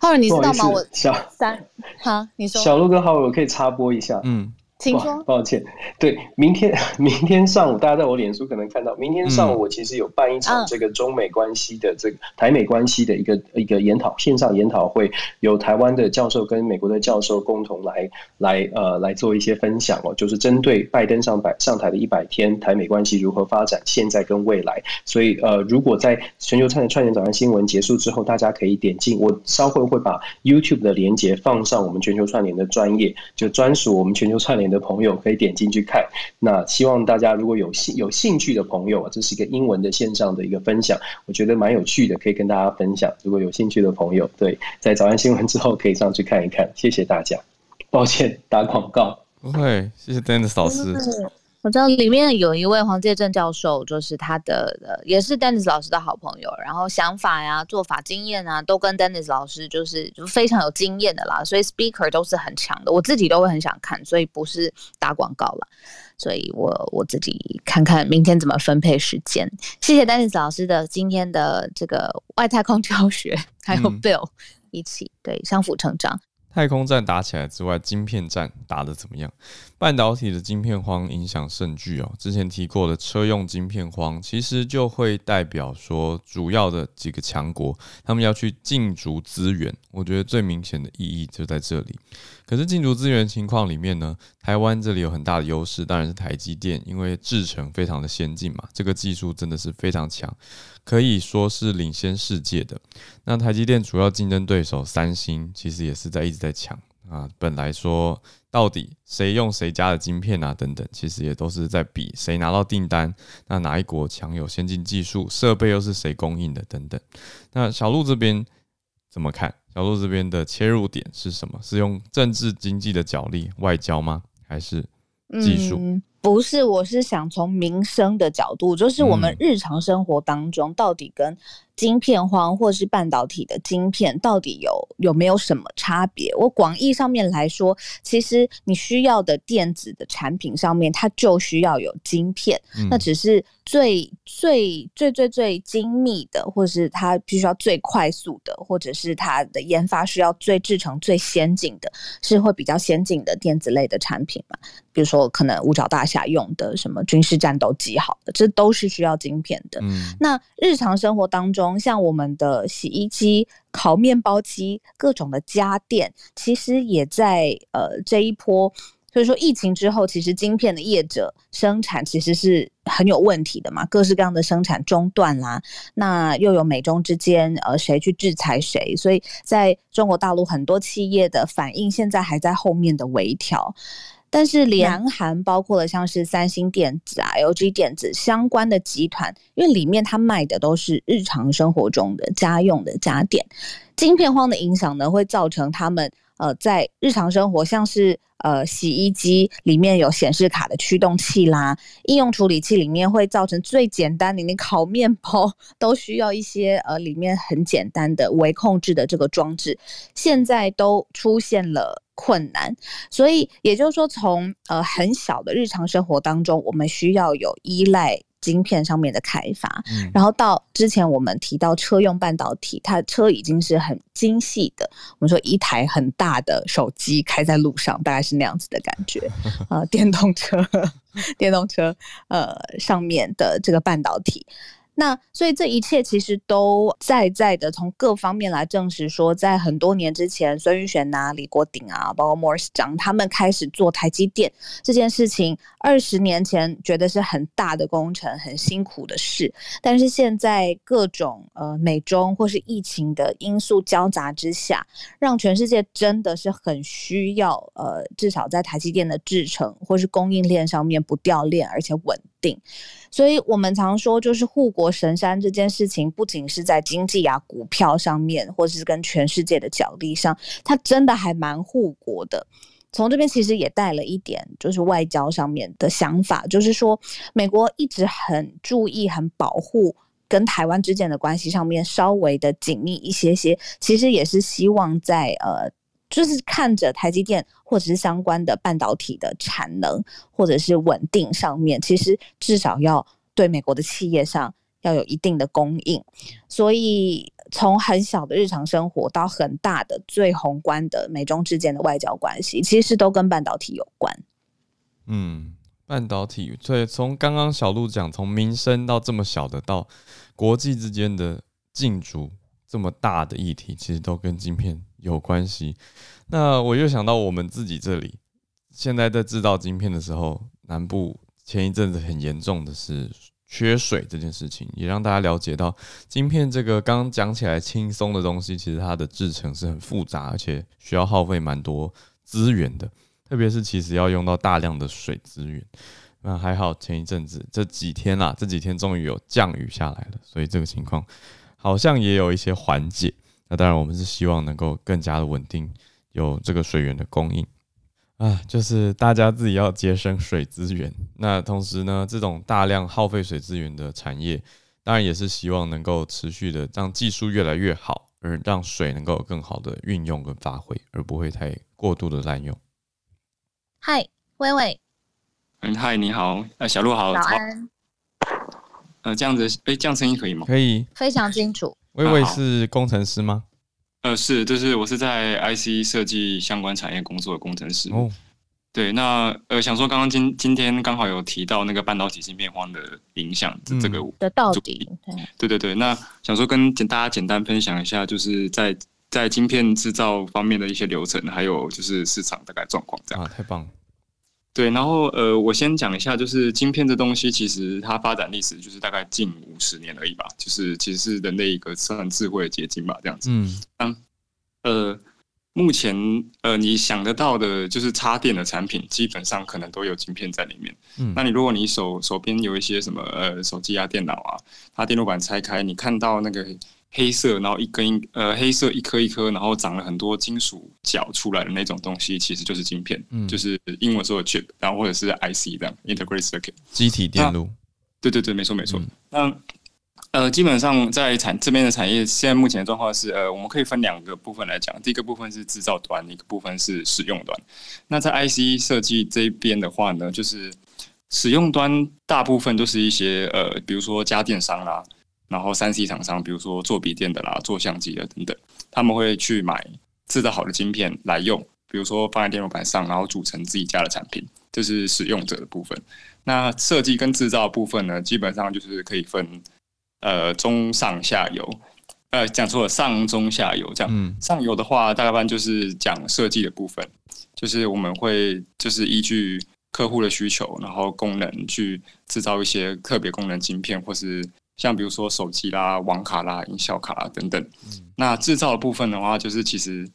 浩尔，你知道吗？我小三，哈，你说，小鹿跟浩尔，我可以插播一下，嗯。请说。抱歉，对，明天 [laughs] 明天上午，大家在我脸书可能看到，明天上午我其实有办一场这个中美关系的这个台美关系的一个一个研讨线上研讨会，有台湾的教授跟美国的教授共同来来呃来做一些分享哦，就是针对拜登上百上台的一百天，台美关系如何发展，现在跟未来。所以呃，如果在全球串串联早安新闻结束之后，大家可以点进我稍后会把 YouTube 的连接放上我们全球串联的专业，就专属我们全球串联。的朋友可以点进去看。那希望大家如果有兴有兴趣的朋友啊，这是一个英文的线上的一个分享，我觉得蛮有趣的，可以跟大家分享。如果有兴趣的朋友，对，在早安新闻之后可以上去看一看。谢谢大家，抱歉打广告。不会，谢谢 Dennis 老师。我知道里面有一位黄介正教授，就是他的呃，也是 Dennis 老师的好朋友，然后想法呀、做法、经验啊，都跟 Dennis 老师就是就非常有经验的啦，所以 speaker 都是很强的，我自己都会很想看，所以不是打广告了，所以我我自己看看明天怎么分配时间。谢谢 Dennis 老师的今天的这个外太空教学，还有 Bill 一起、嗯、对相辅成长。太空战打起来之外，晶片战打得怎么样？半导体的晶片荒影响甚巨哦。之前提过的车用晶片荒，其实就会代表说，主要的几个强国他们要去竞逐资源。我觉得最明显的意义就在这里。可是竞逐资源情况里面呢，台湾这里有很大的优势，当然是台积电，因为制程非常的先进嘛，这个技术真的是非常强，可以说是领先世界的。那台积电主要竞争对手三星，其实也是在一直在抢啊。本来说到底谁用谁家的晶片啊等等，其实也都是在比谁拿到订单，那哪一国强有先进技术，设备又是谁供应的等等。那小鹿这边怎么看？小鹿这边的切入点是什么？是用政治经济的角力、外交吗？还是技术？嗯，不是，我是想从民生的角度，就是我们日常生活当中到底跟。晶片荒或是半导体的晶片到底有有没有什么差别？我广义上面来说，其实你需要的电子的产品上面，它就需要有晶片。嗯、那只是最最最最最精密的，或是它必须要最快速的，或者是它的研发需要最制成最先进的，是会比较先进的电子类的产品嘛？比如说可能五角大厦用的什么军事战斗机，好的，这都是需要晶片的。嗯、那日常生活当中，像我们的洗衣机、烤面包机、各种的家电，其实也在呃这一波，所以说疫情之后，其实晶片的业者生产其实是很有问题的嘛，各式各样的生产中断啦，那又有美中之间呃谁去制裁谁，所以在中国大陆很多企业的反应现在还在后面的微调。但是，联韩包括了像是三星电子啊、LG 电子相关的集团，因为里面它卖的都是日常生活中的家用的家电，晶片荒的影响呢，会造成他们呃在日常生活，像是呃洗衣机里面有显示卡的驱动器啦，应用处理器里面会造成最简单的，你烤面包都需要一些呃里面很简单的微控制的这个装置，现在都出现了。困难，所以也就是说从，从呃很小的日常生活当中，我们需要有依赖晶片上面的开发，嗯、然后到之前我们提到车用半导体，它车已经是很精细的，我们说一台很大的手机开在路上，大概是那样子的感觉，[laughs] 呃，电动车，电动车，呃，上面的这个半导体。那所以这一切其实都在在的从各方面来证实说，在很多年之前，孙宇璇呐、李国鼎啊，包括摩尔斯长他们开始做台积电这件事情，二十年前觉得是很大的工程，很辛苦的事，但是现在各种呃美中或是疫情的因素交杂之下，让全世界真的是很需要呃至少在台积电的制程或是供应链上面不掉链，而且稳定。所以我们常说，就是护国神山这件事情，不仅是在经济啊、股票上面，或者是跟全世界的角力上，它真的还蛮护国的。从这边其实也带了一点，就是外交上面的想法，就是说，美国一直很注意、很保护跟台湾之间的关系上面稍微的紧密一些些，其实也是希望在呃。就是看着台积电或者是相关的半导体的产能或者是稳定上面，其实至少要对美国的企业上要有一定的供应。所以从很小的日常生活到很大的最宏观的美中之间的外交关系，其实都跟半导体有关。嗯，半导体，所以从刚刚小路讲，从民生到这么小的，到国际之间的竞逐这么大的议题，其实都跟晶片有关系。那我又想到我们自己这里，现在在制造晶片的时候，南部前一阵子很严重的是缺水这件事情，也让大家了解到晶片这个刚讲起来轻松的东西，其实它的制程是很复杂，而且需要耗费蛮多资源的，特别是其实要用到大量的水资源。那还好前一阵子这几天啦，这几天终于有降雨下来了，所以这个情况好像也有一些缓解。那当然，我们是希望能够更加的稳定。有这个水源的供应啊，就是大家自己要节省水资源。那同时呢，这种大量耗费水资源的产业，当然也是希望能够持续的让技术越来越好，而让水能够有更好的运用跟发挥，而不会太过度的滥用。嗨，微微。嗯，嗨，你好，呃，小鹿好。早安。呃，这样子，哎、欸，这样声音可以吗？可以，非常清楚。薇薇是工程师吗？呃，是，就是我是在 IC 设计相关产业工作的工程师。哦，对，那呃，想说刚刚今今天刚好有提到那个半导体芯片荒的影响，这这个的到底，对对对，那想说跟简大家简单分享一下，就是在在晶片制造方面的一些流程，还有就是市场大概状况这样。啊，太棒了。对，然后呃，我先讲一下，就是晶片这东西，其实它发展历史就是大概近五十年而已吧，就是其实是人类一个算智慧的结晶吧，这样子。嗯，嗯，呃，目前呃，你想得到的，就是插电的产品，基本上可能都有晶片在里面。嗯，那你如果你手手边有一些什么呃手机啊、电脑啊，它电路板拆开，你看到那个。黑色，然后一根呃，黑色一颗一颗，然后长了很多金属角出来的那种东西，其实就是晶片，嗯，就是英文说的 chip，然后或者是 IC 这样，integrated circuit，机体电路。对对对，没错没错。嗯、那呃，基本上在产这边的产业，现在目前的状况是，呃，我们可以分两个部分来讲，第一个部分是制造端，一个部分是使用端。那在 IC 设计这一边的话呢，就是使用端大部分都是一些呃，比如说家电商啦。然后三 C 厂商，比如说做笔电的啦、做相机的等等，他们会去买制造好的晶片来用，比如说放在电路板上，然后组成自己家的产品，这是使用者的部分。那设计跟制造的部分呢，基本上就是可以分呃中上下游，呃讲错了上中下游这样。嗯、上游的话，大概就是讲设计的部分，就是我们会就是依据客户的需求，然后功能去制造一些特别功能晶片，或是。像比如说手机啦、网卡啦、音效卡啦等等，那制造的部分的话，就是其实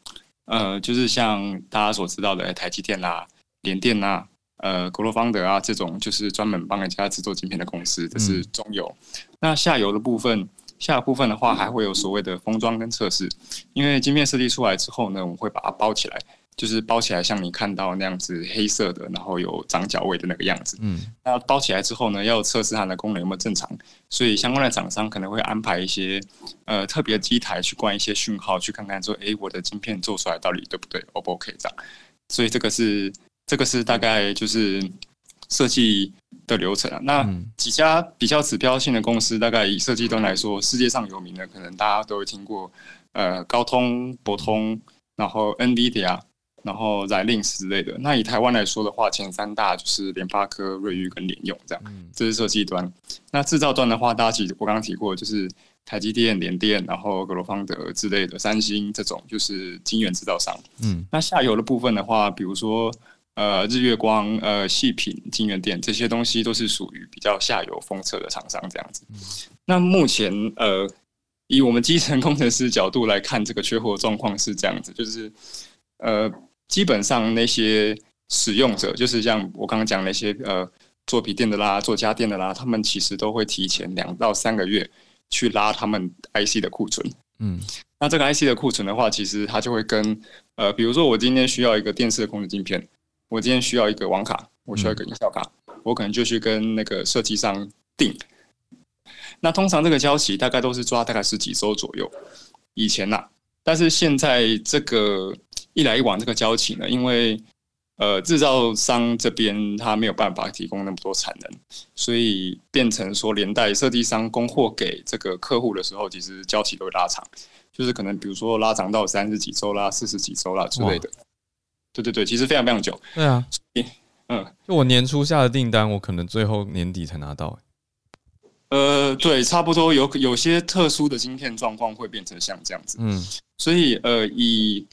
呃，就是像大家所知道的台积电啦、联电啦、呃、格罗方德啊这种，就是专门帮人家制作晶片的公司，这是中游。那下游的部分，下部分的话，还会有所谓的封装跟测试，因为晶片设计出来之后呢，我们会把它包起来。就是包起来，像你看到那样子黑色的，然后有长角位的那个样子。嗯，那包起来之后呢，要测试它的功能有没有正常，所以相关的厂商可能会安排一些呃特别的机台去灌一些讯号，去看看说，哎、欸，我的晶片做出来到底对不对，O 不 OK 这样。所以这个是这个是大概就是设计的流程啊。那几家比较指标性的公司，大概以设计端来说，世界上有名的，可能大家都会听过，呃，高通、博通，然后 NVIDIA。然后 Xilinx 之类的，那以台湾来说的话，前三大就是联发科、瑞昱跟联咏这样。这是设计端。那制造端的话，大家其实我刚刚提过，就是台积电、联电，然后格罗方德之类的，三星这种就是晶圆制造商。嗯。那下游的部分的话，比如说呃日月光、呃细品、晶圆店这些东西，都是属于比较下游封测的厂商这样子。那目前呃以我们基层工程师角度来看，这个缺货状况是这样子，就是呃。基本上那些使用者，就是像我刚刚讲那些呃做笔电的啦、做家电的啦，他们其实都会提前两到三个月去拉他们 IC 的库存。嗯，那这个 IC 的库存的话，其实它就会跟呃，比如说我今天需要一个电视的控制镜片，我今天需要一个网卡，我需要一个音效卡，嗯、我可能就去跟那个设计商定。那通常这个交期大概都是抓大概十几周左右。以前呐、啊，但是现在这个。一来一往这个交期呢，因为呃制造商这边他没有办法提供那么多产能，所以变成说连带设计商供货给这个客户的时候，其实交期都会拉长，就是可能比如说拉长到三十几周啦、四十几周啦之类的。对对对，其实非常非常久。对啊，嗯，就我年初下的订单，我可能最后年底才拿到、欸。呃，对，差不多有有些特殊的晶片状况会变成像这样子。嗯，所以呃，以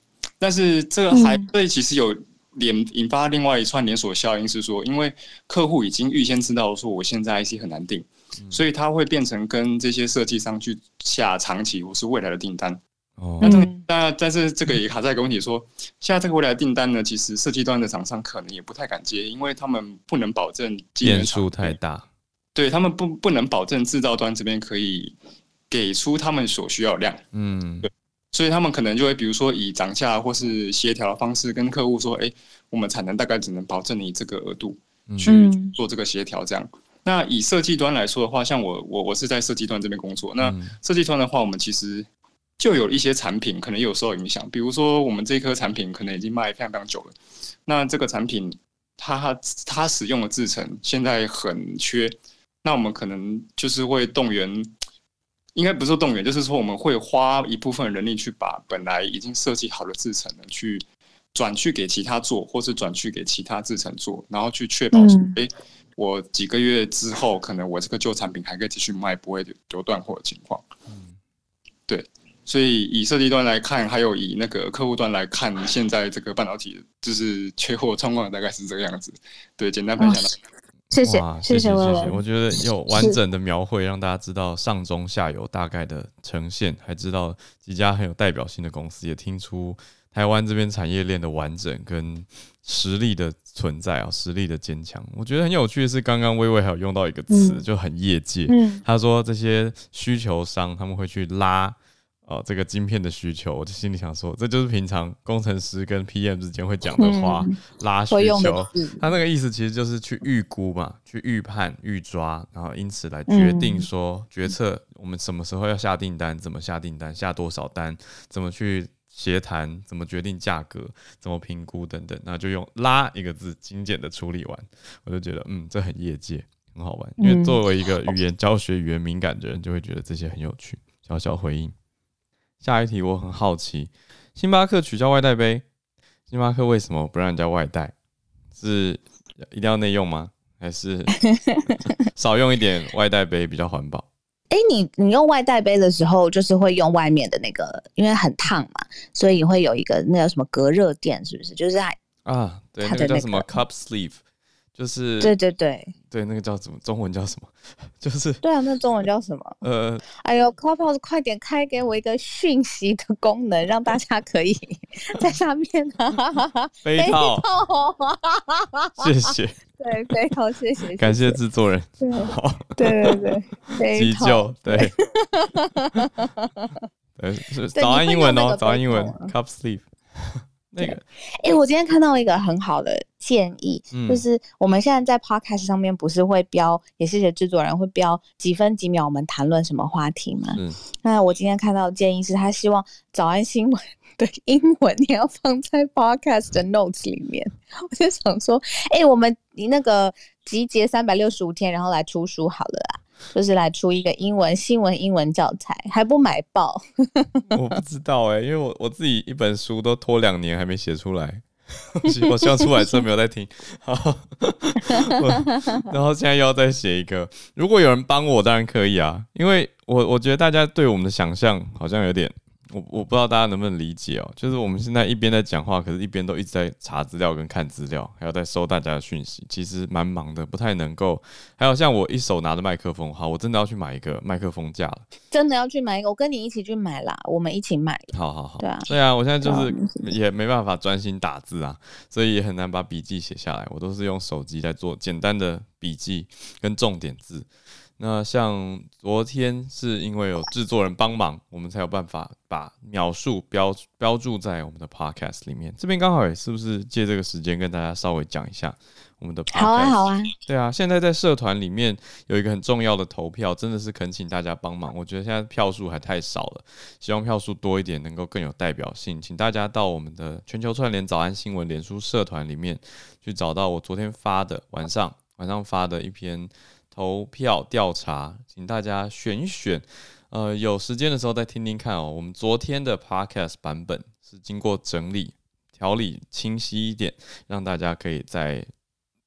但是这个还对，其实有连引发另外一串连锁效应，是说，因为客户已经预先知道说我现在 IC 很难订，嗯、所以他会变成跟这些设计商去下长期或是未来的订单。哦，那但但是这个也卡在一个问题说，说现在这个未来的订单呢，其实设计端的厂商可能也不太敢接，因为他们不能保证变数太大。对他们不不能保证制造端这边可以给出他们所需要量，嗯，对，所以他们可能就会比如说以涨价或是协调的方式跟客户说，哎，我们产能大概只能保证你这个额度去做这个协调，这样。嗯、那以设计端来说的话，像我我我是在设计端这边工作，那设计端的话，我们其实就有一些产品可能有受影响，比如说我们这颗产品可能已经卖非常非常久了，那这个产品它它使用的制成现在很缺。那我们可能就是会动员，应该不是动员，就是说我们会花一部分人力去把本来已经设计好的制程呢，去转去给其他做，或是转去给其他制程做，然后去确保说，哎、嗯，我几个月之后，可能我这个旧产品还可以继续卖，不会有断货的情况。嗯，对，所以以设计端来看，还有以那个客户端来看，现在这个半导体就是缺货状况大概是这个样子。对，简单分享到。哦谢谢，哇谢谢谢谢。我觉得有完整的描绘，让大家知道上中下游大概的呈现，还知道几家很有代表性的公司，也听出台湾这边产业链的完整跟实力的存在啊，实力的坚强。我觉得很有趣的是，刚刚薇薇还有用到一个词，就很业界。他说这些需求商他们会去拉。哦，这个晶片的需求，我就心里想说，这就是平常工程师跟 PM 之间会讲的话，嗯、拉需求。他那个意思其实就是去预估嘛，去预判、预抓，然后因此来决定说决策，我们什么时候要下订单，怎么下订单，下多少单，怎么去协谈，怎么决定价格，怎么评估等等。那就用“拉”一个字，精简的处理完，我就觉得，嗯，这很业界，很好玩。因为作为一个语言教学、语言敏感的人，就会觉得这些很有趣。小小回应。下一题我很好奇，星巴克取消外带杯，星巴克为什么不让人家外带？是一定要内用吗？还是 [laughs] 少用一点外带杯比较环保？哎、欸，你你用外带杯的时候，就是会用外面的那个，因为很烫嘛，所以会有一个那叫什么隔热垫，是不是？就是在啊，对，那个叫什么 cup sleeve。就是对对对对，那个叫什么？中文叫什么？[laughs] 就是对啊，那中文叫什么？[laughs] 呃，哎呦，Clubhouse 快点开给我一个讯息的功能，让大家可以 [laughs] 在上面啊。杯套，谢谢。对，杯套，谢谢。感谢制作人。好，对对对，急救，对。对，是早安英文哦，早安英文，Cup Sleeve。那个，哎、欸，我今天看到一个很好的建议，嗯、就是我们现在在 Podcast 上面不是会标，也谢谢制作人会标几分几秒我们谈论什么话题吗？嗯，那我今天看到的建议是他希望早安新闻的英文你要放在 Podcast 的 Notes 里面。我就想说，哎、欸，我们你那个集结三百六十五天，然后来出书好了啦。就是来出一个英文新闻英文教材，还不买爆？[laughs] 我不知道哎、欸，因为我我自己一本书都拖两年还没写出来，[laughs] 我希望出来之后没有在听。[laughs] [laughs] 然后现在又要再写一个，如果有人帮我，当然可以啊，因为我我觉得大家对我们的想象好像有点。我我不知道大家能不能理解哦，就是我们现在一边在讲话，可是一边都一直在查资料跟看资料，还要在收大家的讯息，其实蛮忙的，不太能够。还有像我一手拿着麦克风，好，我真的要去买一个麦克风架了，真的要去买一个，我跟你一起去买啦，我们一起买。好好好，对啊，对啊，我现在就是也没办法专心打字啊，所以也很难把笔记写下来，我都是用手机在做简单的笔记跟重点字。那像昨天是因为有制作人帮忙，我们才有办法把秒数标标注在我们的 podcast 里面。这边刚好也是不是借这个时间跟大家稍微讲一下我们的 podcast？好啊，好啊。对啊，现在在社团里面有一个很重要的投票，真的是恳请大家帮忙。我觉得现在票数还太少了，希望票数多一点，能够更有代表性。请大家到我们的全球串联早安新闻脸书社团里面去找到我昨天发的晚上晚上发的一篇。投票调查，请大家选一选。呃，有时间的时候再听听看哦。我们昨天的 podcast 版本是经过整理、条理清晰一点，让大家可以在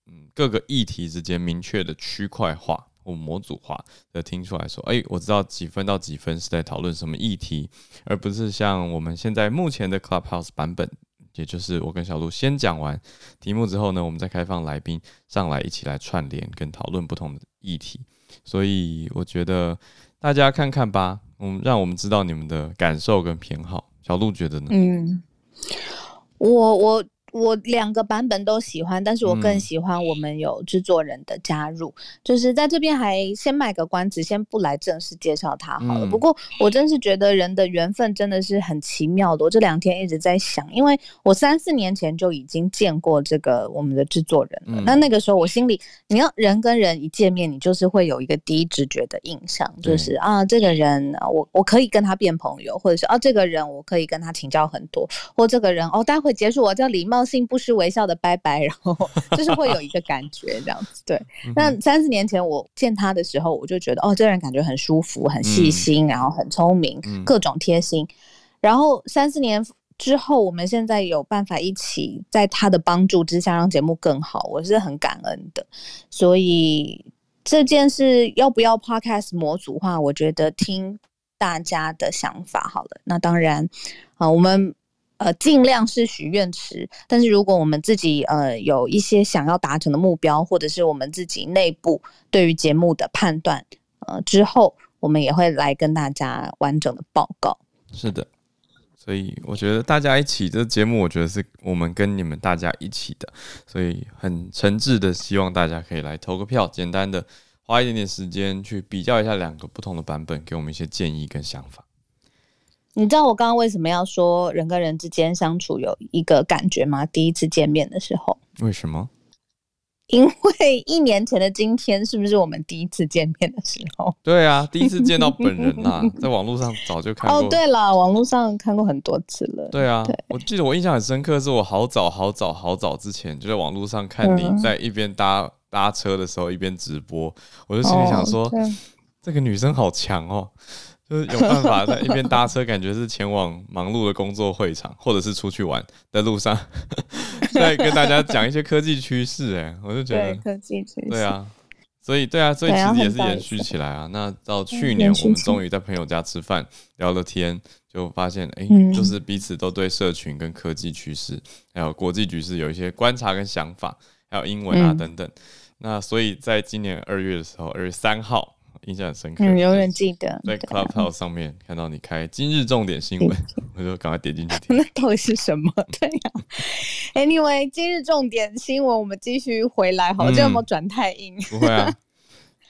嗯各个议题之间明确的区块化或模组化的听出来说，哎、我知道几分到几分是在讨论什么议题，而不是像我们现在目前的 Clubhouse 版本，也就是我跟小鹿先讲完题目之后呢，我们再开放来宾上来一起来串联跟讨论不同的议题。所以我觉得大家看看吧，嗯，让我们知道你们的感受跟偏好。小鹿觉得呢？嗯，我我。我两个版本都喜欢，但是我更喜欢我们有制作人的加入。嗯、就是在这边还先卖个关子，先不来正式介绍他好了。嗯、不过我真是觉得人的缘分真的是很奇妙的。我这两天一直在想，因为我三四年前就已经见过这个我们的制作人了。那、嗯、那个时候我心里，你要人跟人一见面，你就是会有一个第一直觉的印象，就是啊，这个人我我可以跟他变朋友，或者是啊，这个人我可以跟他请教很多，或这个人哦，待会结束我叫礼貌性不失微笑的拜拜，[laughs] 然后就是会有一个感觉这样子。对，那三四年前我见他的时候，我就觉得哦，这个人感觉很舒服，很细心，然后很聪明，各种贴心。然后三四年之后，我们现在有办法一起在他的帮助之下让节目更好，我是很感恩的。所以这件事要不要 Podcast 模组化，我觉得听大家的想法好了。那当然啊，我们。呃，尽量是许愿池，但是如果我们自己呃有一些想要达成的目标，或者是我们自己内部对于节目的判断，呃，之后我们也会来跟大家完整的报告。是的，所以我觉得大家一起这节目，我觉得是我们跟你们大家一起的，所以很诚挚的希望大家可以来投个票，简单的花一点点时间去比较一下两个不同的版本，给我们一些建议跟想法。你知道我刚刚为什么要说人跟人之间相处有一个感觉吗？第一次见面的时候，为什么？因为一年前的今天是不是我们第一次见面的时候？对啊，第一次见到本人呐、啊，在网络上早就看过。哦，对了，网络上看过很多次了。对啊，对我记得我印象很深刻，是我好早好早好早之前就在网络上看你在一边搭、嗯、搭车的时候一边直播，我就心里想说，哦、这个女生好强哦。就是有办法在一边搭车，感觉是前往忙碌的工作会场，或者是出去玩的路上，[laughs] 在跟大家讲一些科技趋势。哎，我就觉得科技趋势，对啊，所以对啊，所以其实也是延续起来啊。那到去年，我们终于在朋友家吃饭聊了天，就发现哎、欸，就是彼此都对社群跟科技趋势，还有国际局势有一些观察跟想法，还有英文啊等等。那所以在今年二月的时候，二月三号。印象很深刻，嗯，永远记得在 Clubhouse 上面看到你开今日重点新闻，[laughs] 我就赶快点进去听。[laughs] 那到底是什么？[laughs] 对呀、啊。Anyway，今日重点新闻，我们继续回来好，这有没有转太硬？不会啊。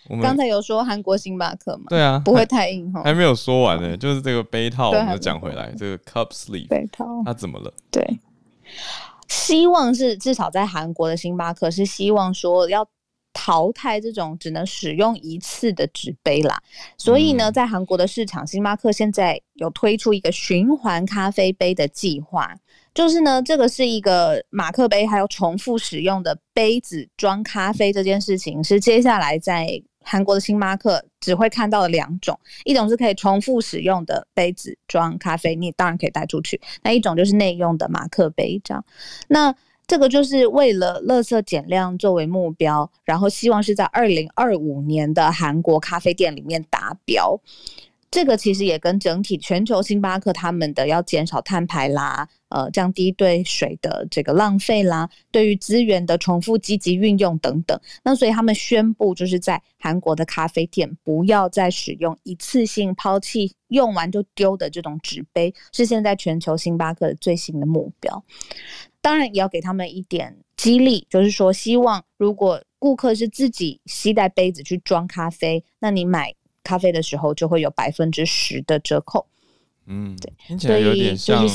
我们刚才有说韩国星巴克嘛？对啊，不会太硬哈。还没有说完呢，就是这个杯套，我们就讲回来，这个 Cup Sleeve 杯套，它怎么了？对，希望是至少在韩国的星巴克是希望说要。淘汰这种只能使用一次的纸杯啦，所以呢，在韩国的市场，星巴克现在有推出一个循环咖啡杯的计划，就是呢，这个是一个马克杯，还有重复使用的杯子装咖啡这件事情，是接下来在韩国的星巴克只会看到的两种，一种是可以重复使用的杯子装咖啡，你当然可以带出去；那一种就是内用的马克杯这样，那。这个就是为了垃圾减量作为目标，然后希望是在二零二五年的韩国咖啡店里面达标。这个其实也跟整体全球星巴克他们的要减少碳排啦，呃，降低对水的这个浪费啦，对于资源的重复积极运用等等。那所以他们宣布，就是在韩国的咖啡店不要再使用一次性抛弃用完就丢的这种纸杯，是现在全球星巴克的最新的目标。当然也要给他们一点激励，就是说，希望如果顾客是自己携带杯子去装咖啡，那你买咖啡的时候就会有百分之十的折扣。嗯，对，听起来有点像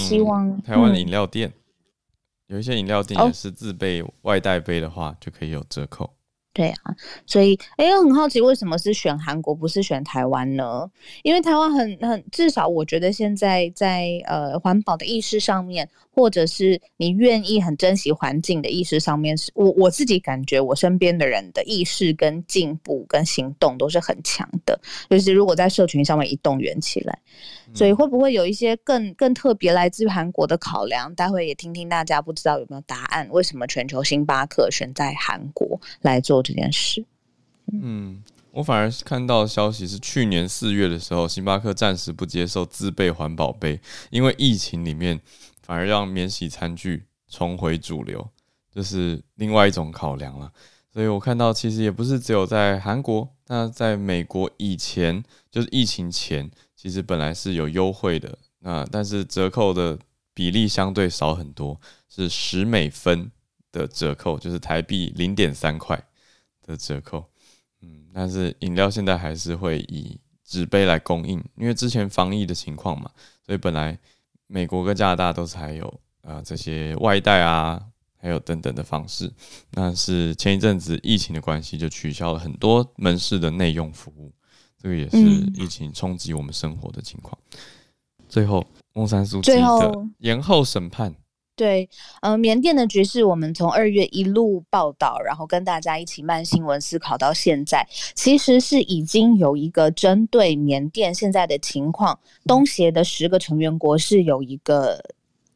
台湾的饮料店，嗯、有一些饮料店也是自备外带杯的话就可以有折扣。对啊，所以哎，很好奇为什么是选韩国不是选台湾呢？因为台湾很很至少我觉得现在在呃环保的意识上面，或者是你愿意很珍惜环境的意识上面，是我我自己感觉我身边的人的意识跟进步跟行动都是很强的，就是如果在社群上面一动员起来，所以会不会有一些更更特别来自于韩国的考量？待会也听听大家不知道有没有答案，为什么全球星巴克选在韩国来做这件事？嗯，我反而是看到消息是去年四月的时候，星巴克暂时不接受自备环保杯，因为疫情里面反而让免洗餐具重回主流，这、就是另外一种考量了。所以我看到其实也不是只有在韩国，那在美国以前就是疫情前，其实本来是有优惠的，那但是折扣的比例相对少很多，是十美分的折扣，就是台币零点三块的折扣。嗯，但是饮料现在还是会以纸杯来供应，因为之前防疫的情况嘛，所以本来美国跟加拿大都是还有啊、呃、这些外带啊。还有等等的方式，那是前一阵子疫情的关系，就取消了很多门市的内用服务，这个也是疫情冲击我们生活的情况。嗯、最后，孟山苏姬的延后审判，对，呃，缅甸的局势，我们从二月一路报道，然后跟大家一起慢新闻思考到现在，其实是已经有一个针对缅甸现在的情况，东协的十个成员国是有一个。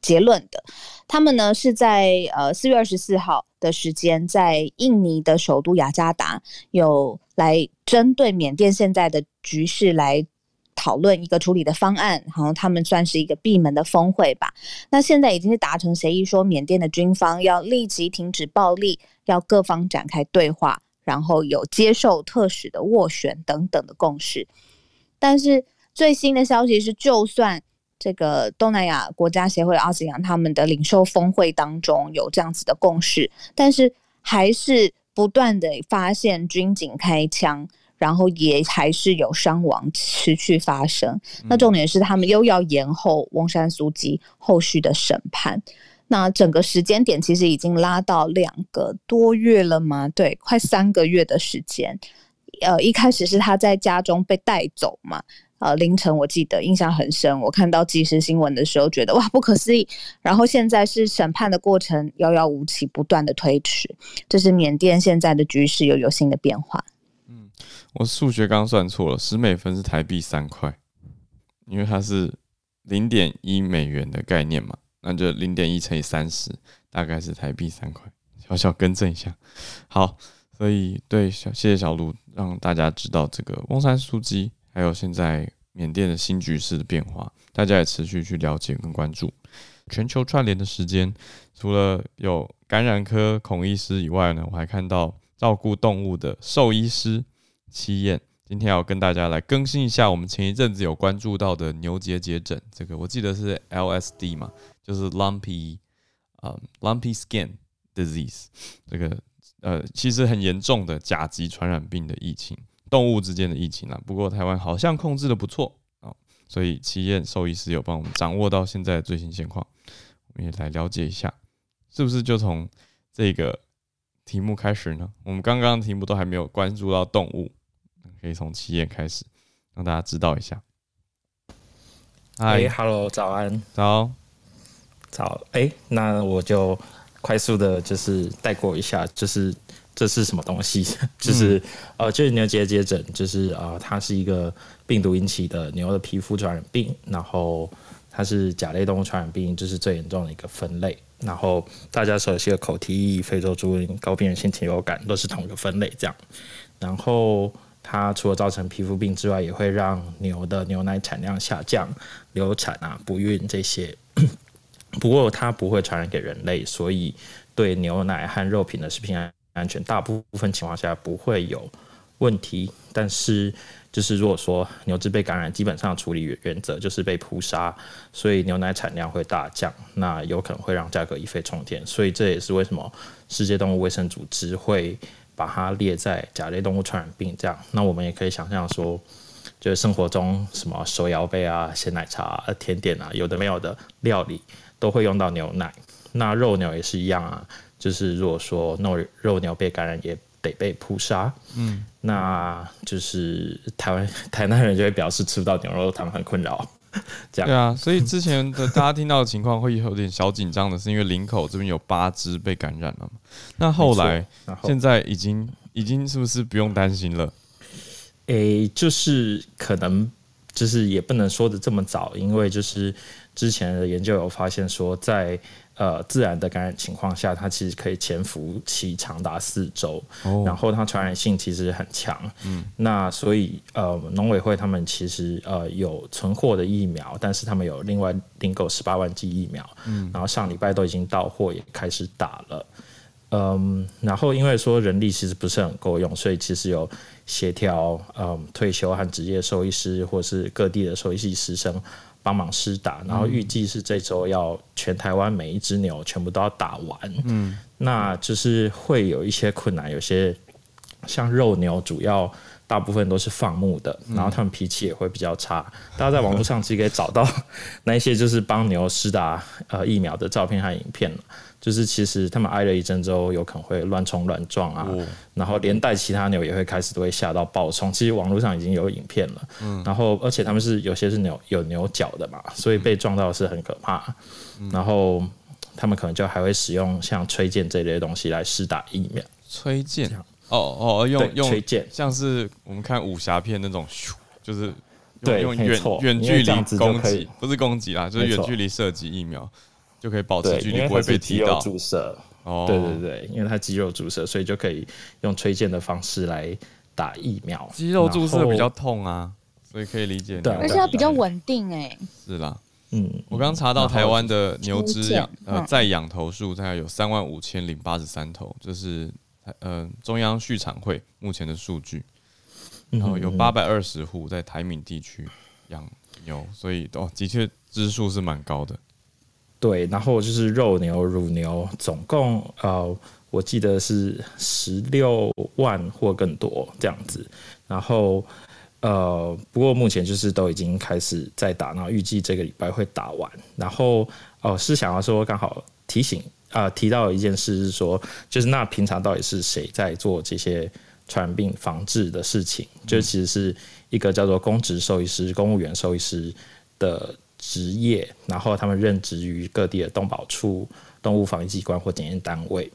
结论的，他们呢是在呃四月二十四号的时间，在印尼的首都雅加达有来针对缅甸现在的局势来讨论一个处理的方案，然后他们算是一个闭门的峰会吧。那现在已经是达成协议，说缅甸的军方要立即停止暴力，要各方展开对话，然后有接受特使的斡旋等等的共识。但是最新的消息是，就算这个东南亚国家协会阿斯扬他们的领袖峰会当中有这样子的共识，但是还是不断的发现军警开枪，然后也还是有伤亡持续发生。那重点是他们又要延后翁山苏姬后续的审判，那整个时间点其实已经拉到两个多月了吗？对，快三个月的时间。呃，一开始是他在家中被带走嘛。呃，凌晨我记得印象很深，我看到即时新闻的时候，觉得哇不可思议。然后现在是审判的过程遥遥无期，不断的推迟，这是缅甸现在的局势又有新的变化。嗯，我数学刚算错了，十美分是台币三块，因为它是零点一美元的概念嘛，那就零点一乘以三十，大概是台币三块。小小更正一下，好，所以对小谢谢小路让大家知道这个翁山书记。还有现在缅甸的新局势的变化，大家也持续去了解跟关注。全球串联的时间，除了有感染科孔医师以外呢，我还看到照顾动物的兽医师戚燕。今天要跟大家来更新一下我们前一阵子有关注到的牛结节疹，这个我记得是 LSD 嘛，就是 Lumpy 啊、Lumpy Skin Disease 这个呃其实很严重的甲级传染病的疫情。动物之间的疫情啦，不过台湾好像控制的不错啊，所以戚燕兽医师有帮我们掌握到现在的最新现况，我们也来了解一下，是不是就从这个题目开始呢？我们刚刚的题目都还没有关注到动物，可以从戚燕开始，让大家知道一下。嗨，Hello，早安，早，早，哎、欸，那我就快速的，就是带过一下，就是。这是什么东西？[laughs] 就是呃，就是牛结节疹，就是呃，它是一个病毒引起的牛的皮肤传染病，然后它是甲类动物传染病，就是最严重的一个分类。然后大家熟悉的口蹄疫、非洲猪瘟、高病原性禽流感都是同一个分类这样。然后它除了造成皮肤病之外，也会让牛的牛奶产量下降、流产啊、不孕这些。[coughs] 不过它不会传染给人类，所以对牛奶和肉品的食品安安全，大部分情况下不会有问题，但是就是如果说牛只被感染，基本上处理原则就是被扑杀，所以牛奶产量会大降，那有可能会让价格一飞冲天，所以这也是为什么世界动物卫生组织会把它列在甲类动物传染病这样。那我们也可以想象说，就是生活中什么手摇杯啊、鲜奶茶啊、甜点啊，有的没有的料理都会用到牛奶，那肉牛也是一样啊。就是如果说肉肉牛被感染，也得被扑杀。嗯，那就是台湾台南人就会表示吃不到牛肉汤很困扰。这样对啊，所以之前的大家听到的情况会有点小紧张的，是因为林口这边有八只被感染了嘛？那后来现在已经已经是不是不用担心了？诶、欸，就是可能就是也不能说的这么早，因为就是之前的研究有发现说在。呃，自然的感染情况下，它其实可以潜伏期长达四周，哦，然后它传染性其实很强。嗯，那所以呃，农委会他们其实呃有存货的疫苗，但是他们有另外订购十八万剂疫苗，嗯，然后上礼拜都已经到货，也开始打了。嗯，然后因为说人力其实不是很够用，所以其实有协调嗯退休和职业兽医师或是各地的兽医系师生。帮忙施打，然后预计是这周要全台湾每一只牛全部都要打完。嗯，那就是会有一些困难，有些像肉牛，主要大部分都是放牧的，然后他们脾气也会比较差。大家在网络上其实可以找到 [laughs] 那一些就是帮牛施打呃疫苗的照片和影片。就是其实他们挨了一针之后，有可能会乱冲乱撞啊，然后连带其他牛也会开始都会吓到暴冲。其实网络上已经有影片了，然后而且他们是有些是牛有牛角的嘛，所以被撞到是很可怕。然后他们可能就还会使用像吹箭这类的东西来施打疫苗。吹箭？哦哦，用用吹箭，像是我们看武侠片那种，就是对用远远距离攻击，不是攻击啦，就是远距离射击疫苗。就可以保持距离，不会被踢到。注射，哦，对对对，因为它肌肉注射，所以就可以用吹箭的方式来打疫苗。肌肉注射比较痛啊，所以可以理解。对，而且它比较稳定哎。是啦，嗯，我刚查到台湾的牛只养呃在养头数大概有三万五千零八十三头，这是呃中央畜产会目前的数据。然后有八百二十户在台闽地区养牛，所以哦，的确支数是蛮高的。对，然后就是肉牛、乳牛，总共呃，我记得是十六万或更多这样子。然后呃，不过目前就是都已经开始在打，然后预计这个礼拜会打完。然后哦、呃，是想要说刚好提醒啊、呃，提到一件事是说，就是那平常到底是谁在做这些传染病防治的事情？嗯、就其实是一个叫做公职兽医师、公务员兽医师的。职业，然后他们任职于各地的动保处、动物防疫机关或检验单位。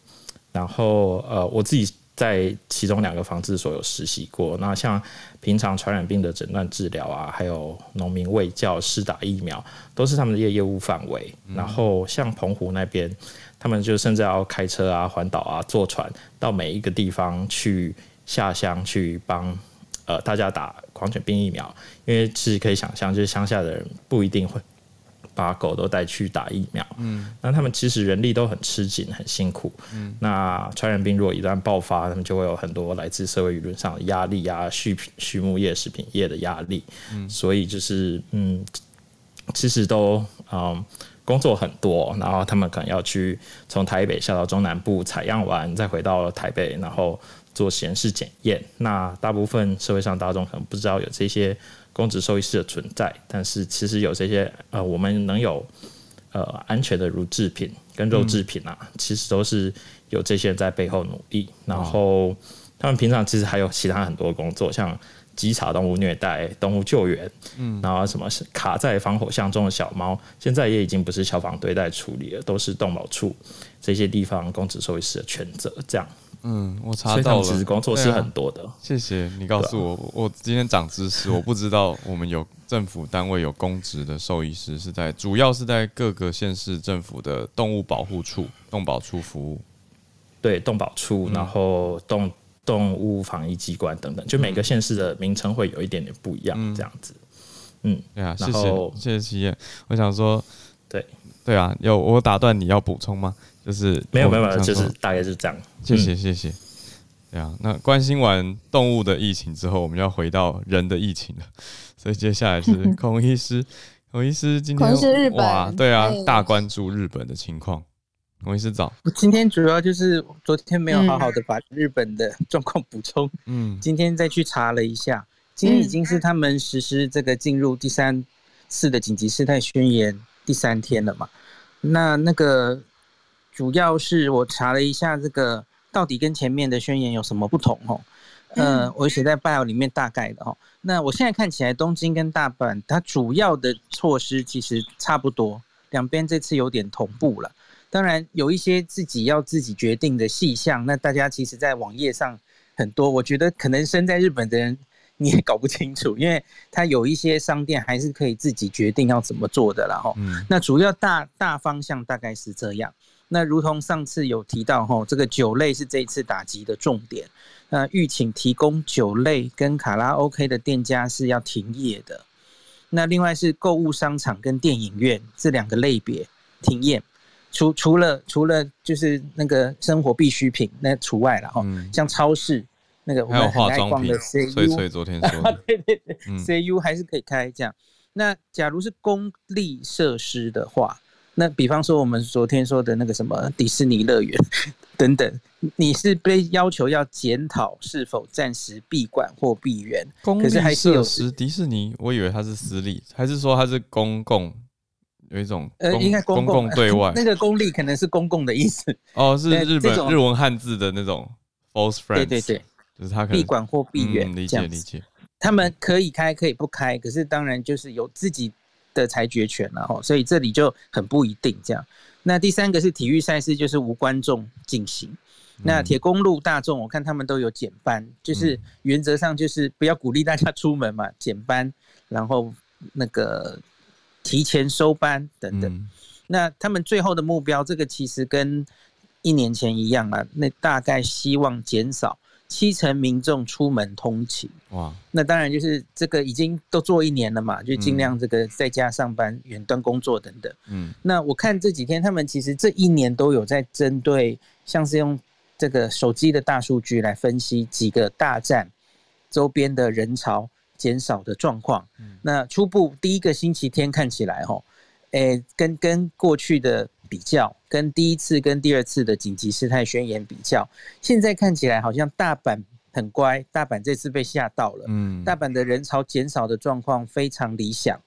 然后，呃，我自己在其中两个防治所有实习过。那像平常传染病的诊断治疗啊，还有农民卫教、施打疫苗，都是他们的业业务范围。然后，像澎湖那边，他们就甚至要开车啊、环岛啊、坐船到每一个地方去下乡去帮。呃，大家打狂犬病疫苗，因为其实可以想象，就是乡下的人不一定会把狗都带去打疫苗。嗯，那他们其实人力都很吃紧，很辛苦。嗯，那传染病如果一旦爆发，他们就会有很多来自社会舆论上的压力啊，畜品、畜牧业、食品业的压力。嗯，所以就是嗯，其实都嗯工作很多，然后他们可能要去从台北下到中南部采样完，再回到台北，然后。做实验室检验，那大部分社会上大众可能不知道有这些公职兽医师的存在，但是其实有这些呃，我们能有呃安全的乳制品跟肉制品啊，嗯、其实都是有这些人在背后努力。然后他们平常其实还有其他很多工作，像稽查动物虐待、动物救援，嗯，然后什么是卡在防火巷中的小猫，现在也已经不是消防队在处理了，都是动保处这些地方公职兽医师的全责，这样。嗯，我查到了，其实工作是很多的。啊、谢谢你告诉我，啊、我今天长知识，我不知道我们有政府单位有公职的兽医师是在，主要是在各个县市政府的动物保护处、动保处服务。对，动保处，然后动动物防疫机关等等，就每个县市的名称会有一点点不一样，这样子。嗯，对啊，谢谢谢谢七燕。我想说，对对啊，有我打断你要补充吗？就是没有没有没有，就是大概是这样。谢谢谢谢。对啊，那关心完动物的疫情之后，我们要回到人的疫情了。所以接下来是 [laughs] 孔医师，孔医师今天哇，对啊，大关注日本的情况。孔医师早。我今天主要就是昨天没有好好的把日本的状况补充，嗯，今天再去查了一下，今天已经是他们实施这个进入第三次的紧急事态宣言第三天了嘛。那那个主要是我查了一下这个。到底跟前面的宣言有什么不同哦？呃，我写在 bio 里面大概的哦。那我现在看起来，东京跟大阪它主要的措施其实差不多，两边这次有点同步了。当然有一些自己要自己决定的细项，那大家其实在网页上很多，我觉得可能身在日本的人你也搞不清楚，因为它有一些商店还是可以自己决定要怎么做的啦。哈。那主要大大方向大概是这样。那如同上次有提到哈，这个酒类是这一次打击的重点。那预请提供酒类跟卡拉 OK 的店家是要停业的。那另外是购物商场跟电影院这两个类别停业。除除了除了就是那个生活必需品那除外了哈。像超市那个我们很爱逛的 CU，所以所以昨天说 [laughs] 对对对，CU 还是可以开这样。那假如是公立设施的话。那比方说，我们昨天说的那个什么迪士尼乐园 [laughs] 等等，你是被要求要检讨是否暂时闭馆或闭园？公立设施，迪士尼，我以为它是私立，还是说它是公共？有一种呃，应该公共 [laughs] 对外，那个公立可能是公共的意思。[laughs] 哦，是日本日文汉字的那种 false friends。对对对，就是它可以闭馆或闭园，理解理解。他们可以开，可以不开，可是当然就是有自己。的裁决权了哈，所以这里就很不一定这样。那第三个是体育赛事，就是无观众进行。那铁公路大众，我看他们都有减班，就是原则上就是不要鼓励大家出门嘛，减班，然后那个提前收班等等。那他们最后的目标，这个其实跟一年前一样啊，那大概希望减少。七成民众出门通勤，哇，那当然就是这个已经都做一年了嘛，就尽量这个在家上班、远端工作等等。嗯，那我看这几天他们其实这一年都有在针对，像是用这个手机的大数据来分析几个大站周边的人潮减少的状况。嗯那初步第一个星期天看起来，吼，诶，跟跟过去的。比较跟第一次跟第二次的紧急事态宣言比较，现在看起来好像大阪很乖，大阪这次被吓到了。嗯，大阪的人潮减少的状况非常理想，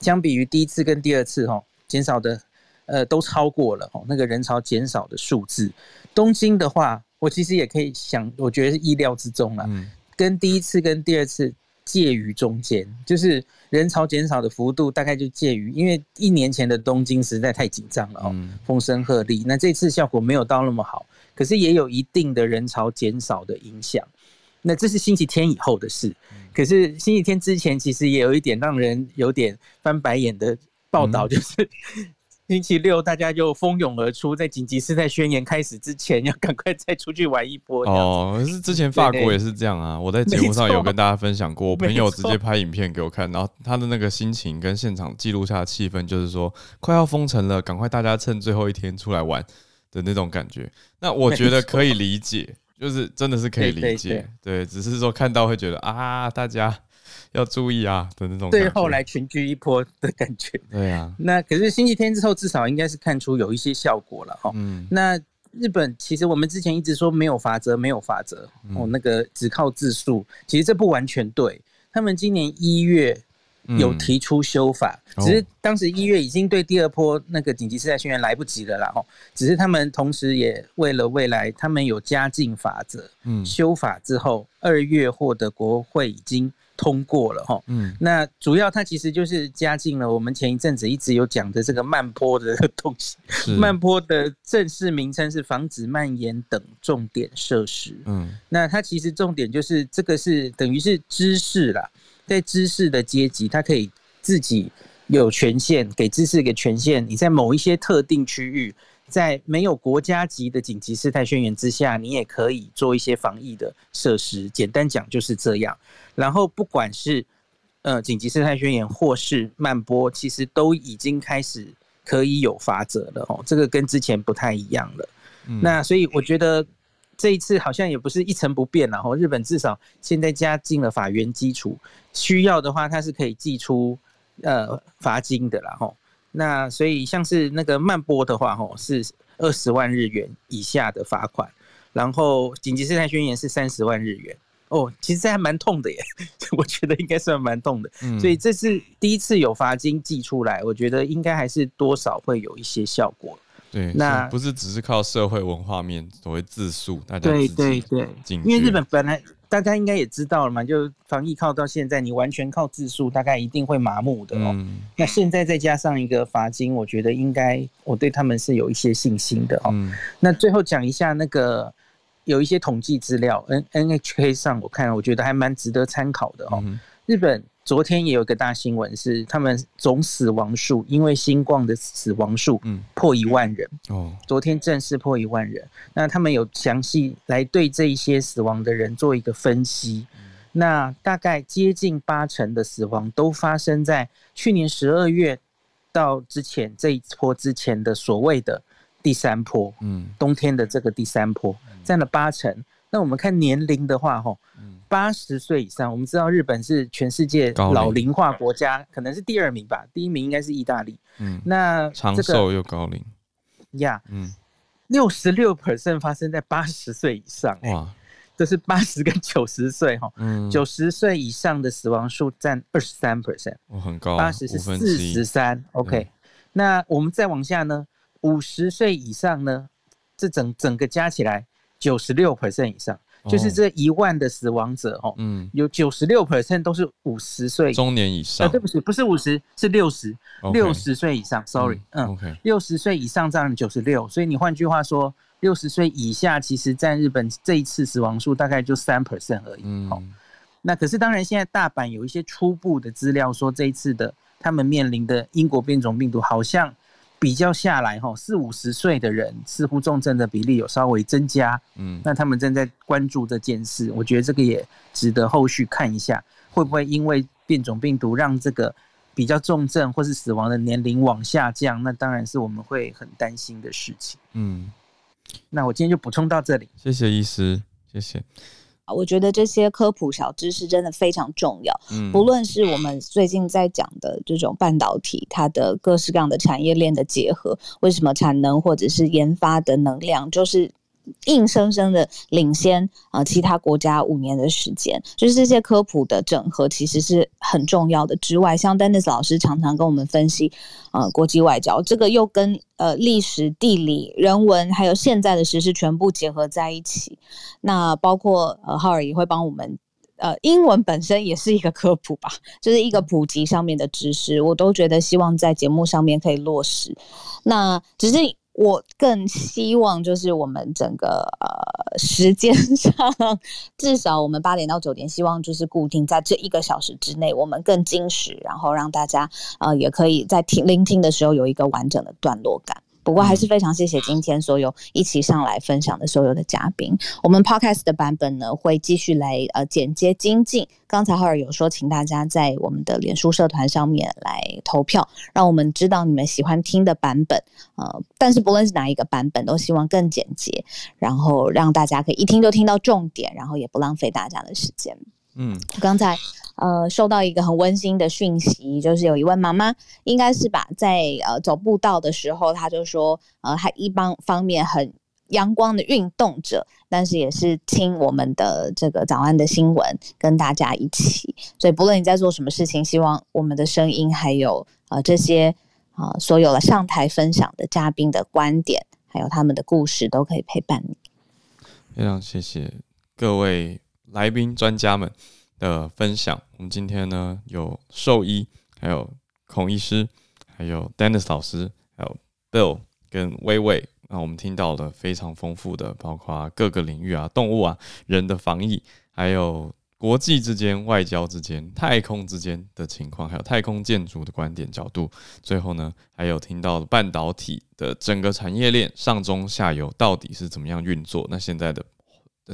相比于第一次跟第二次哈，减少的呃都超过了哦，那个人潮减少的数字。东京的话，我其实也可以想，我觉得是意料之中了，嗯，跟第一次跟第二次。介于中间，就是人潮减少的幅度大概就介于，因为一年前的东京实在太紧张了哦，风声鹤唳。那这次效果没有到那么好，可是也有一定的人潮减少的影响。那这是星期天以后的事，可是星期天之前其实也有一点让人有点翻白眼的报道，就是。嗯星期六大家就蜂拥而出，在紧急事态宣言开始之前，要赶快再出去玩一波。哦，可是之前法国也是这样啊，我在节目上有跟大家分享过，我朋友直接拍影片给我看，然后他的那个心情跟现场记录下的气氛，就是说快要封城了，赶快大家趁最后一天出来玩的那种感觉。那我觉得可以理解，就是真的是可以理解，对，只是说看到会觉得啊，大家。要注意啊的那种，对，后来群居一波的感觉。对啊，那可是星期天之后，至少应该是看出有一些效果了哈。嗯，那日本其实我们之前一直说没有法则，没有法则哦，那个只靠自述，其实这不完全对。他们今年一月有提出修法，只是当时一月已经对第二波那个紧急事态宣言来不及了啦。哦，只是他们同时也为了未来，他们有加进法则。嗯，修法之后，二月获得国会已经。通过了哈，嗯，那主要它其实就是加进了我们前一阵子一直有讲的这个慢坡的东西。慢坡的正式名称是防止蔓延等重点设施。嗯，那它其实重点就是这个是等于是知识啦，在知识的阶级，它可以自己有权限给知识一个权限，你在某一些特定区域。在没有国家级的紧急事态宣言之下，你也可以做一些防疫的设施。简单讲就是这样。然后不管是呃紧急事态宣言或是慢播，其实都已经开始可以有法则了哦。这个跟之前不太一样了。嗯、那所以我觉得这一次好像也不是一成不变了哦。日本至少现在加进了法源基础，需要的话它是可以寄出呃罚金的啦吼。那所以像是那个慢播的话，吼是二十万日元以下的罚款，然后紧急事态宣言是三十万日元。哦，其实这还蛮痛的耶，[laughs] 我觉得应该算蛮痛的。嗯、所以这是第一次有罚金寄出来，我觉得应该还是多少会有一些效果。对，那不是只是靠社会文化面所谓自述，大家对对对，因为日本本来大家应该也知道了嘛，就防疫靠到现在，你完全靠自述，大概一定会麻木的哦。嗯、那现在再加上一个罚金，我觉得应该我对他们是有一些信心的哦。嗯、那最后讲一下那个有一些统计资料，N NHK 上我看，我觉得还蛮值得参考的哦。嗯、日本。昨天也有个大新闻，是他们总死亡数，因为新冠的死亡数破一万人。哦，昨天正式破一万人。那他们有详细来对这一些死亡的人做一个分析。那大概接近八成的死亡都发生在去年十二月到之前这一波之前的所谓的第三波。嗯，冬天的这个第三波占了八成。那我们看年龄的话，吼。八十岁以上，我们知道日本是全世界老龄化国家，可能是第二名吧，第一名应该是意大利。嗯，那长寿又高龄呀，嗯，六十六 percent 发生在八十岁以上，哇，这是八十跟九十岁哈，嗯，九十岁以上的死亡数占二十三 percent，哦，很高，八十是四十三，OK，那我们再往下呢，五十岁以上呢，这整整个加起来九十六 percent 以上。就是这一万的死亡者哦，嗯，有九十六 percent 都是五十岁中年以上，啊，对不起，不是五十，是六十，六十岁以上，sorry，嗯，OK，六十岁以上占九十六，所以你换句话说，六十岁以下其实占日本这一次死亡数大概就三 percent 而已，嗯，哦，那可是当然现在大阪有一些初步的资料说这一次的他们面临的英国变种病毒好像。比较下来，哈，四五十岁的人似乎重症的比例有稍微增加，嗯，那他们正在关注这件事，我觉得这个也值得后续看一下，会不会因为变种病毒让这个比较重症或是死亡的年龄往下降？那当然是我们会很担心的事情。嗯，那我今天就补充到这里，谢谢医师，谢谢。我觉得这些科普小知识真的非常重要。嗯，不论是我们最近在讲的这种半导体，它的各式各样的产业链的结合，为什么产能或者是研发的能量，就是。硬生生的领先啊，其他国家五年的时间，就是这些科普的整合其实是很重要的。之外，像 Dennis 老师常常跟我们分析，呃，国际外交这个又跟呃历史、地理、人文还有现在的时事全部结合在一起。那包括呃浩尔也会帮我们，呃，英文本身也是一个科普吧，就是一个普及上面的知识，我都觉得希望在节目上面可以落实。那只是。我更希望就是我们整个呃时间上，[laughs] 至少我们八点到九点，希望就是固定在这一个小时之内，我们更精实，然后让大家呃也可以在听聆听的时候有一个完整的段落感。不过还是非常谢谢今天所有一起上来分享的所有的嘉宾。我们 Podcast 的版本呢，会继续来呃剪接精进。刚才浩尔有说，请大家在我们的脸书社团上面来投票，让我们知道你们喜欢听的版本。呃，但是不论是哪一个版本，都希望更简洁，然后让大家可以一听就听到重点，然后也不浪费大家的时间。嗯，刚才。呃，收到一个很温馨的讯息，就是有一位妈妈，应该是吧，在呃走步道的时候，她就说，呃，她一方方面很阳光的运动者，但是也是听我们的这个早安的新闻，跟大家一起。所以不论你在做什么事情，希望我们的声音，还有呃这些啊、呃、所有的上台分享的嘉宾的观点，还有他们的故事，都可以陪伴你。非常谢谢各位来宾专家们的分享，我们今天呢有兽医，还有孔医师，还有 Dennis 老师，还有 Bill 跟薇薇，那我们听到了非常丰富的，包括各个领域啊，动物啊，人的防疫，还有国际之间、外交之间、太空之间的情况，还有太空建筑的观点角度，最后呢，还有听到了半导体的整个产业链上中下游到底是怎么样运作，那现在的。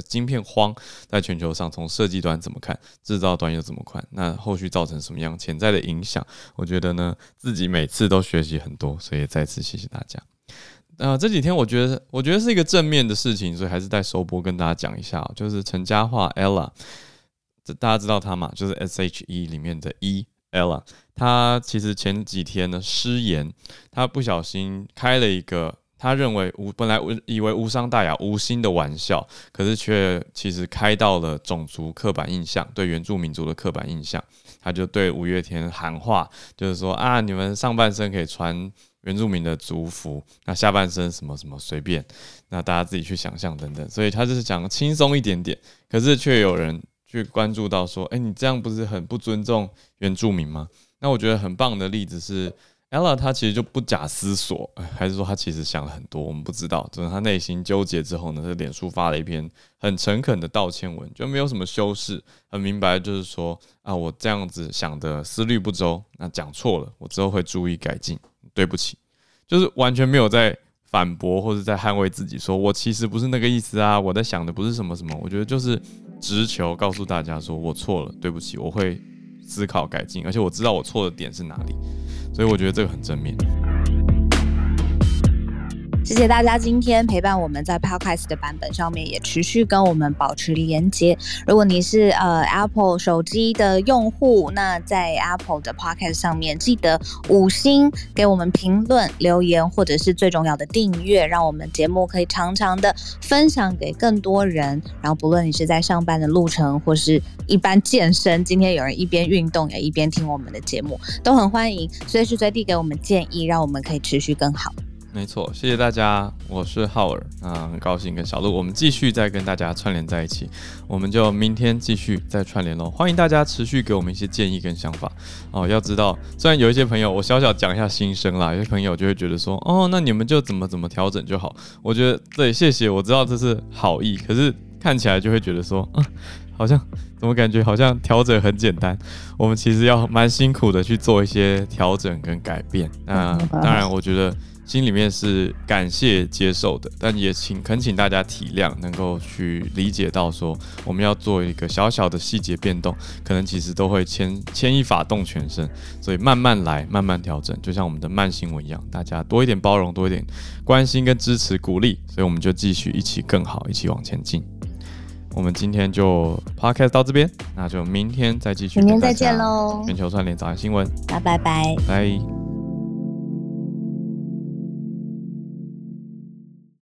晶片荒在全球上，从设计端怎么看，制造端又怎么看？那后续造成什么样潜在的影响？我觉得呢，自己每次都学习很多，所以再次谢谢大家。那、呃、这几天我觉得，我觉得是一个正面的事情，所以还是在收播跟大家讲一下，就是陈嘉桦 Ella，大家知道她嘛？就是 S H E 里面的 E Ella，她其实前几天呢失言，她不小心开了一个。他认为无本来以为无伤大雅、无心的玩笑，可是却其实开到了种族刻板印象，对原住民族的刻板印象。他就对五月天喊话，就是说啊，你们上半身可以穿原住民的族服，那下半身什么什么随便，那大家自己去想象等等。所以他就是讲轻松一点点，可是却有人去关注到说，哎、你这样不是很不尊重原住民吗？那我觉得很棒的例子是。Ella 她其实就不假思索，还是说她其实想了很多，我们不知道。只是她内心纠结之后呢，在脸书发了一篇很诚恳的道歉文，就没有什么修饰，很明白，就是说啊，我这样子想的思虑不周，那讲错了，我之后会注意改进，对不起，就是完全没有在反驳或者在捍卫自己，说我其实不是那个意思啊，我在想的不是什么什么，我觉得就是直球告诉大家说我错了，对不起，我会思考改进，而且我知道我错的点是哪里。所以我觉得这个很正面。谢谢大家今天陪伴我们在 Podcast 的版本上面，也持续跟我们保持连接。如果你是呃 Apple 手机的用户，那在 Apple 的 Podcast 上面记得五星给我们评论留言，或者是最重要的订阅，让我们节目可以常常的分享给更多人。然后不论你是在上班的路程，或是一般健身，今天有人一边运动也一边听我们的节目，都很欢迎随时随地给我们建议，让我们可以持续更好。没错，谢谢大家，我是浩尔啊，很高兴跟小鹿，我们继续再跟大家串联在一起，我们就明天继续再串联喽。欢迎大家持续给我们一些建议跟想法哦。要知道，虽然有一些朋友，我小小讲一下心声啦，有些朋友就会觉得说，哦，那你们就怎么怎么调整就好。我觉得对，谢谢，我知道这是好意，可是看起来就会觉得说，啊，好像怎么感觉好像调整很简单，我们其实要蛮辛苦的去做一些调整跟改变。那当然，我觉得。心里面是感谢接受的，但也请恳请大家体谅，能够去理解到说，我们要做一个小小的细节变动，可能其实都会牵牵一发动全身，所以慢慢来，慢慢调整，就像我们的慢新闻一样，大家多一点包容，多一点关心跟支持鼓励，所以我们就继续一起更好，一起往前进。我们今天就 podcast 到这边，那就明天再继续，明天再见喽！全球串联早安新闻，拜拜拜，拜。